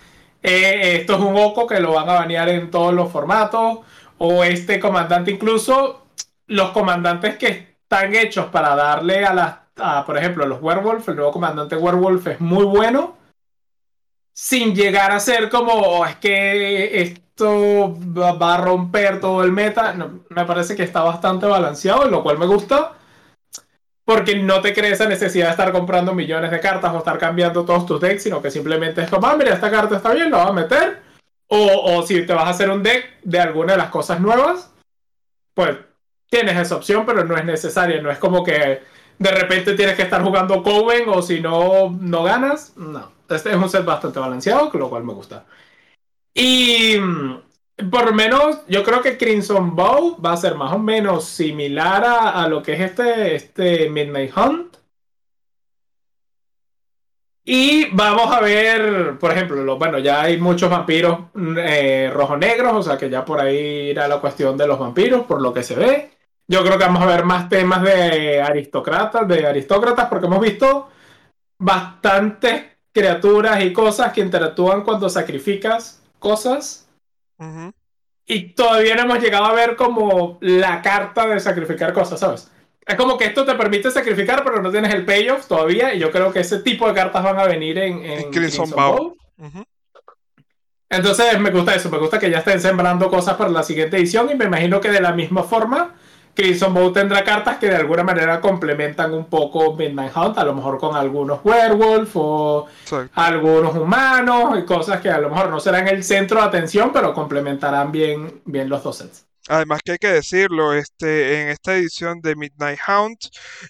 eh, esto es un oco que lo van a banear en todos los formatos. O este comandante, incluso los comandantes que están hechos para darle a las, por ejemplo, los werewolf, el nuevo comandante werewolf es muy bueno. Sin llegar a ser como, oh, es que esto va a romper todo el meta. me parece que está bastante balanceado, lo cual me gusta porque no te crees esa necesidad de estar comprando millones de cartas o estar cambiando todos tus decks, sino que simplemente es como, ah, mira, esta carta está bien, lo voy a meter. O, si te vas a hacer un deck de alguna de las cosas nuevas, pues tienes esa opción, pero no es necesaria. No es como que de repente tienes que estar jugando Coven o si no, no ganas. No, este es un set bastante balanceado, lo cual me gusta. Y por lo menos, yo creo que Crimson Bow va a ser más o menos similar a, lo que es este, este Midnight Hunt. Y vamos a ver, por ejemplo, bueno, ya hay muchos vampiros eh, rojo-negros, o sea que ya por ahí irá la cuestión de los vampiros, por lo que se ve. Yo creo que vamos a ver más temas de aristócratas, de aristócratas, porque hemos visto bastantes criaturas y cosas que interactúan cuando sacrificas cosas. Y todavía no hemos llegado a ver como la carta de sacrificar cosas, ¿sabes? Es como que esto te permite sacrificar, pero no tienes el payoff todavía. Y yo creo que ese tipo de cartas van a venir en, en, Crimson, Bow. Entonces me gusta eso, me gusta que ya estén sembrando cosas para la siguiente edición. Y me imagino que de la misma forma Crimson Bow tendrá cartas que de alguna manera complementan un poco Midnight Hunt, a lo mejor con algunos werewolf o algunos humanos y cosas que a lo mejor no serán el centro de atención, pero complementarán bien, bien los dos sets. Además que hay que decirlo, este, en esta edición de Midnight Hunt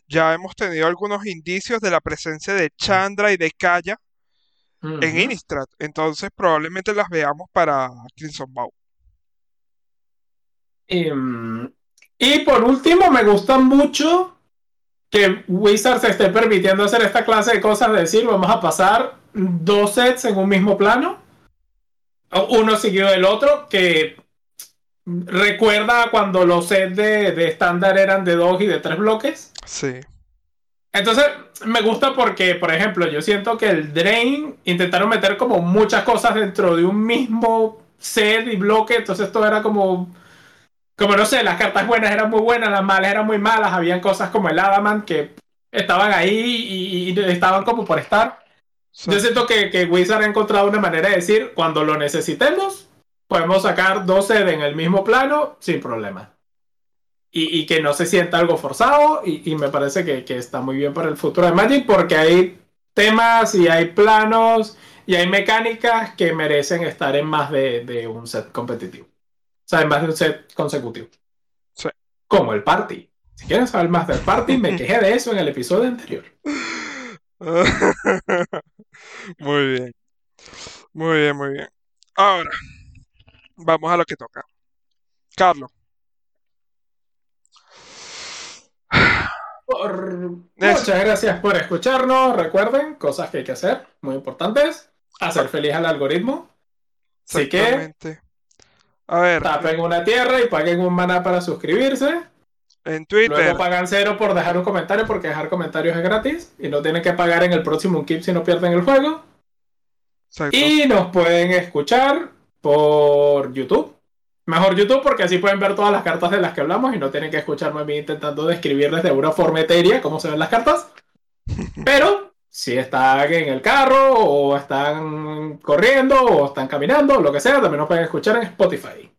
ya hemos tenido algunos indicios de la presencia de Chandra y de Kaya en Innistrad, entonces probablemente las veamos para Crimson Bow. Em, y por último, me gusta mucho que Wizard se esté permitiendo hacer esta clase de cosas, de decir, vamos a pasar dos sets en un mismo plano, uno seguido del otro, que recuerda cuando los sets de estándar eran de dos y de tres bloques. Sí. Entonces, me gusta porque, por ejemplo, yo siento que el Drain intentaron meter como muchas cosas dentro de un mismo set y bloque, entonces esto era como como no sé, las cartas buenas eran muy buenas, las malas eran muy malas, habían cosas como el Adamant que estaban ahí y, estaban como por estar. Yo siento que, que, Wizard ha encontrado una manera de decir, cuando lo necesitemos, podemos sacar 12 en el mismo plano sin problema. Y, que no se sienta algo forzado y, me parece que, está muy bien para el futuro de Magic porque hay temas y hay planos y hay mecánicas que merecen estar en más de un set competitivo. Sea, en más de un set consecutivo. Sí. Como el party. Si quieren saber más del party, me <laughs> quejé de eso en el episodio anterior. <laughs> muy bien. Muy bien, muy bien. Ahora, vamos a lo que toca. Carlos. Muchas gracias por escucharnos. Recuerden, cosas que hay que hacer, muy importantes. Hacer feliz al algoritmo. Así que a ver. Tapen una tierra y paguen un maná para suscribirse. En Twitter. Luego pagan cero por dejar un comentario porque dejar comentarios es gratis. Y no tienen que pagar en el próximo Keep si no pierden el juego. Y nos pueden escuchar por YouTube. Mejor YouTube porque así pueden ver todas las cartas de las que hablamos y no tienen que escucharme a mí intentando describir desde una forma etérea cómo se ven las cartas. <laughs> Pero si están en el carro o están corriendo o están caminando, lo que sea, también nos pueden escuchar en Spotify.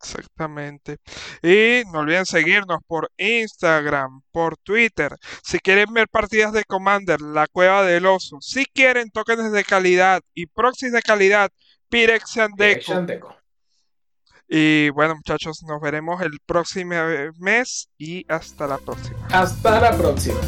Exactamente. Y no olviden seguirnos por Instagram, por Twitter. Si quieren ver partidas de Commander, la cueva del oso. Si quieren tokens de calidad y proxies de calidad, Pirexian Deco. Y bueno, muchachos, nos veremos el próximo mes y hasta la próxima. Hasta la próxima.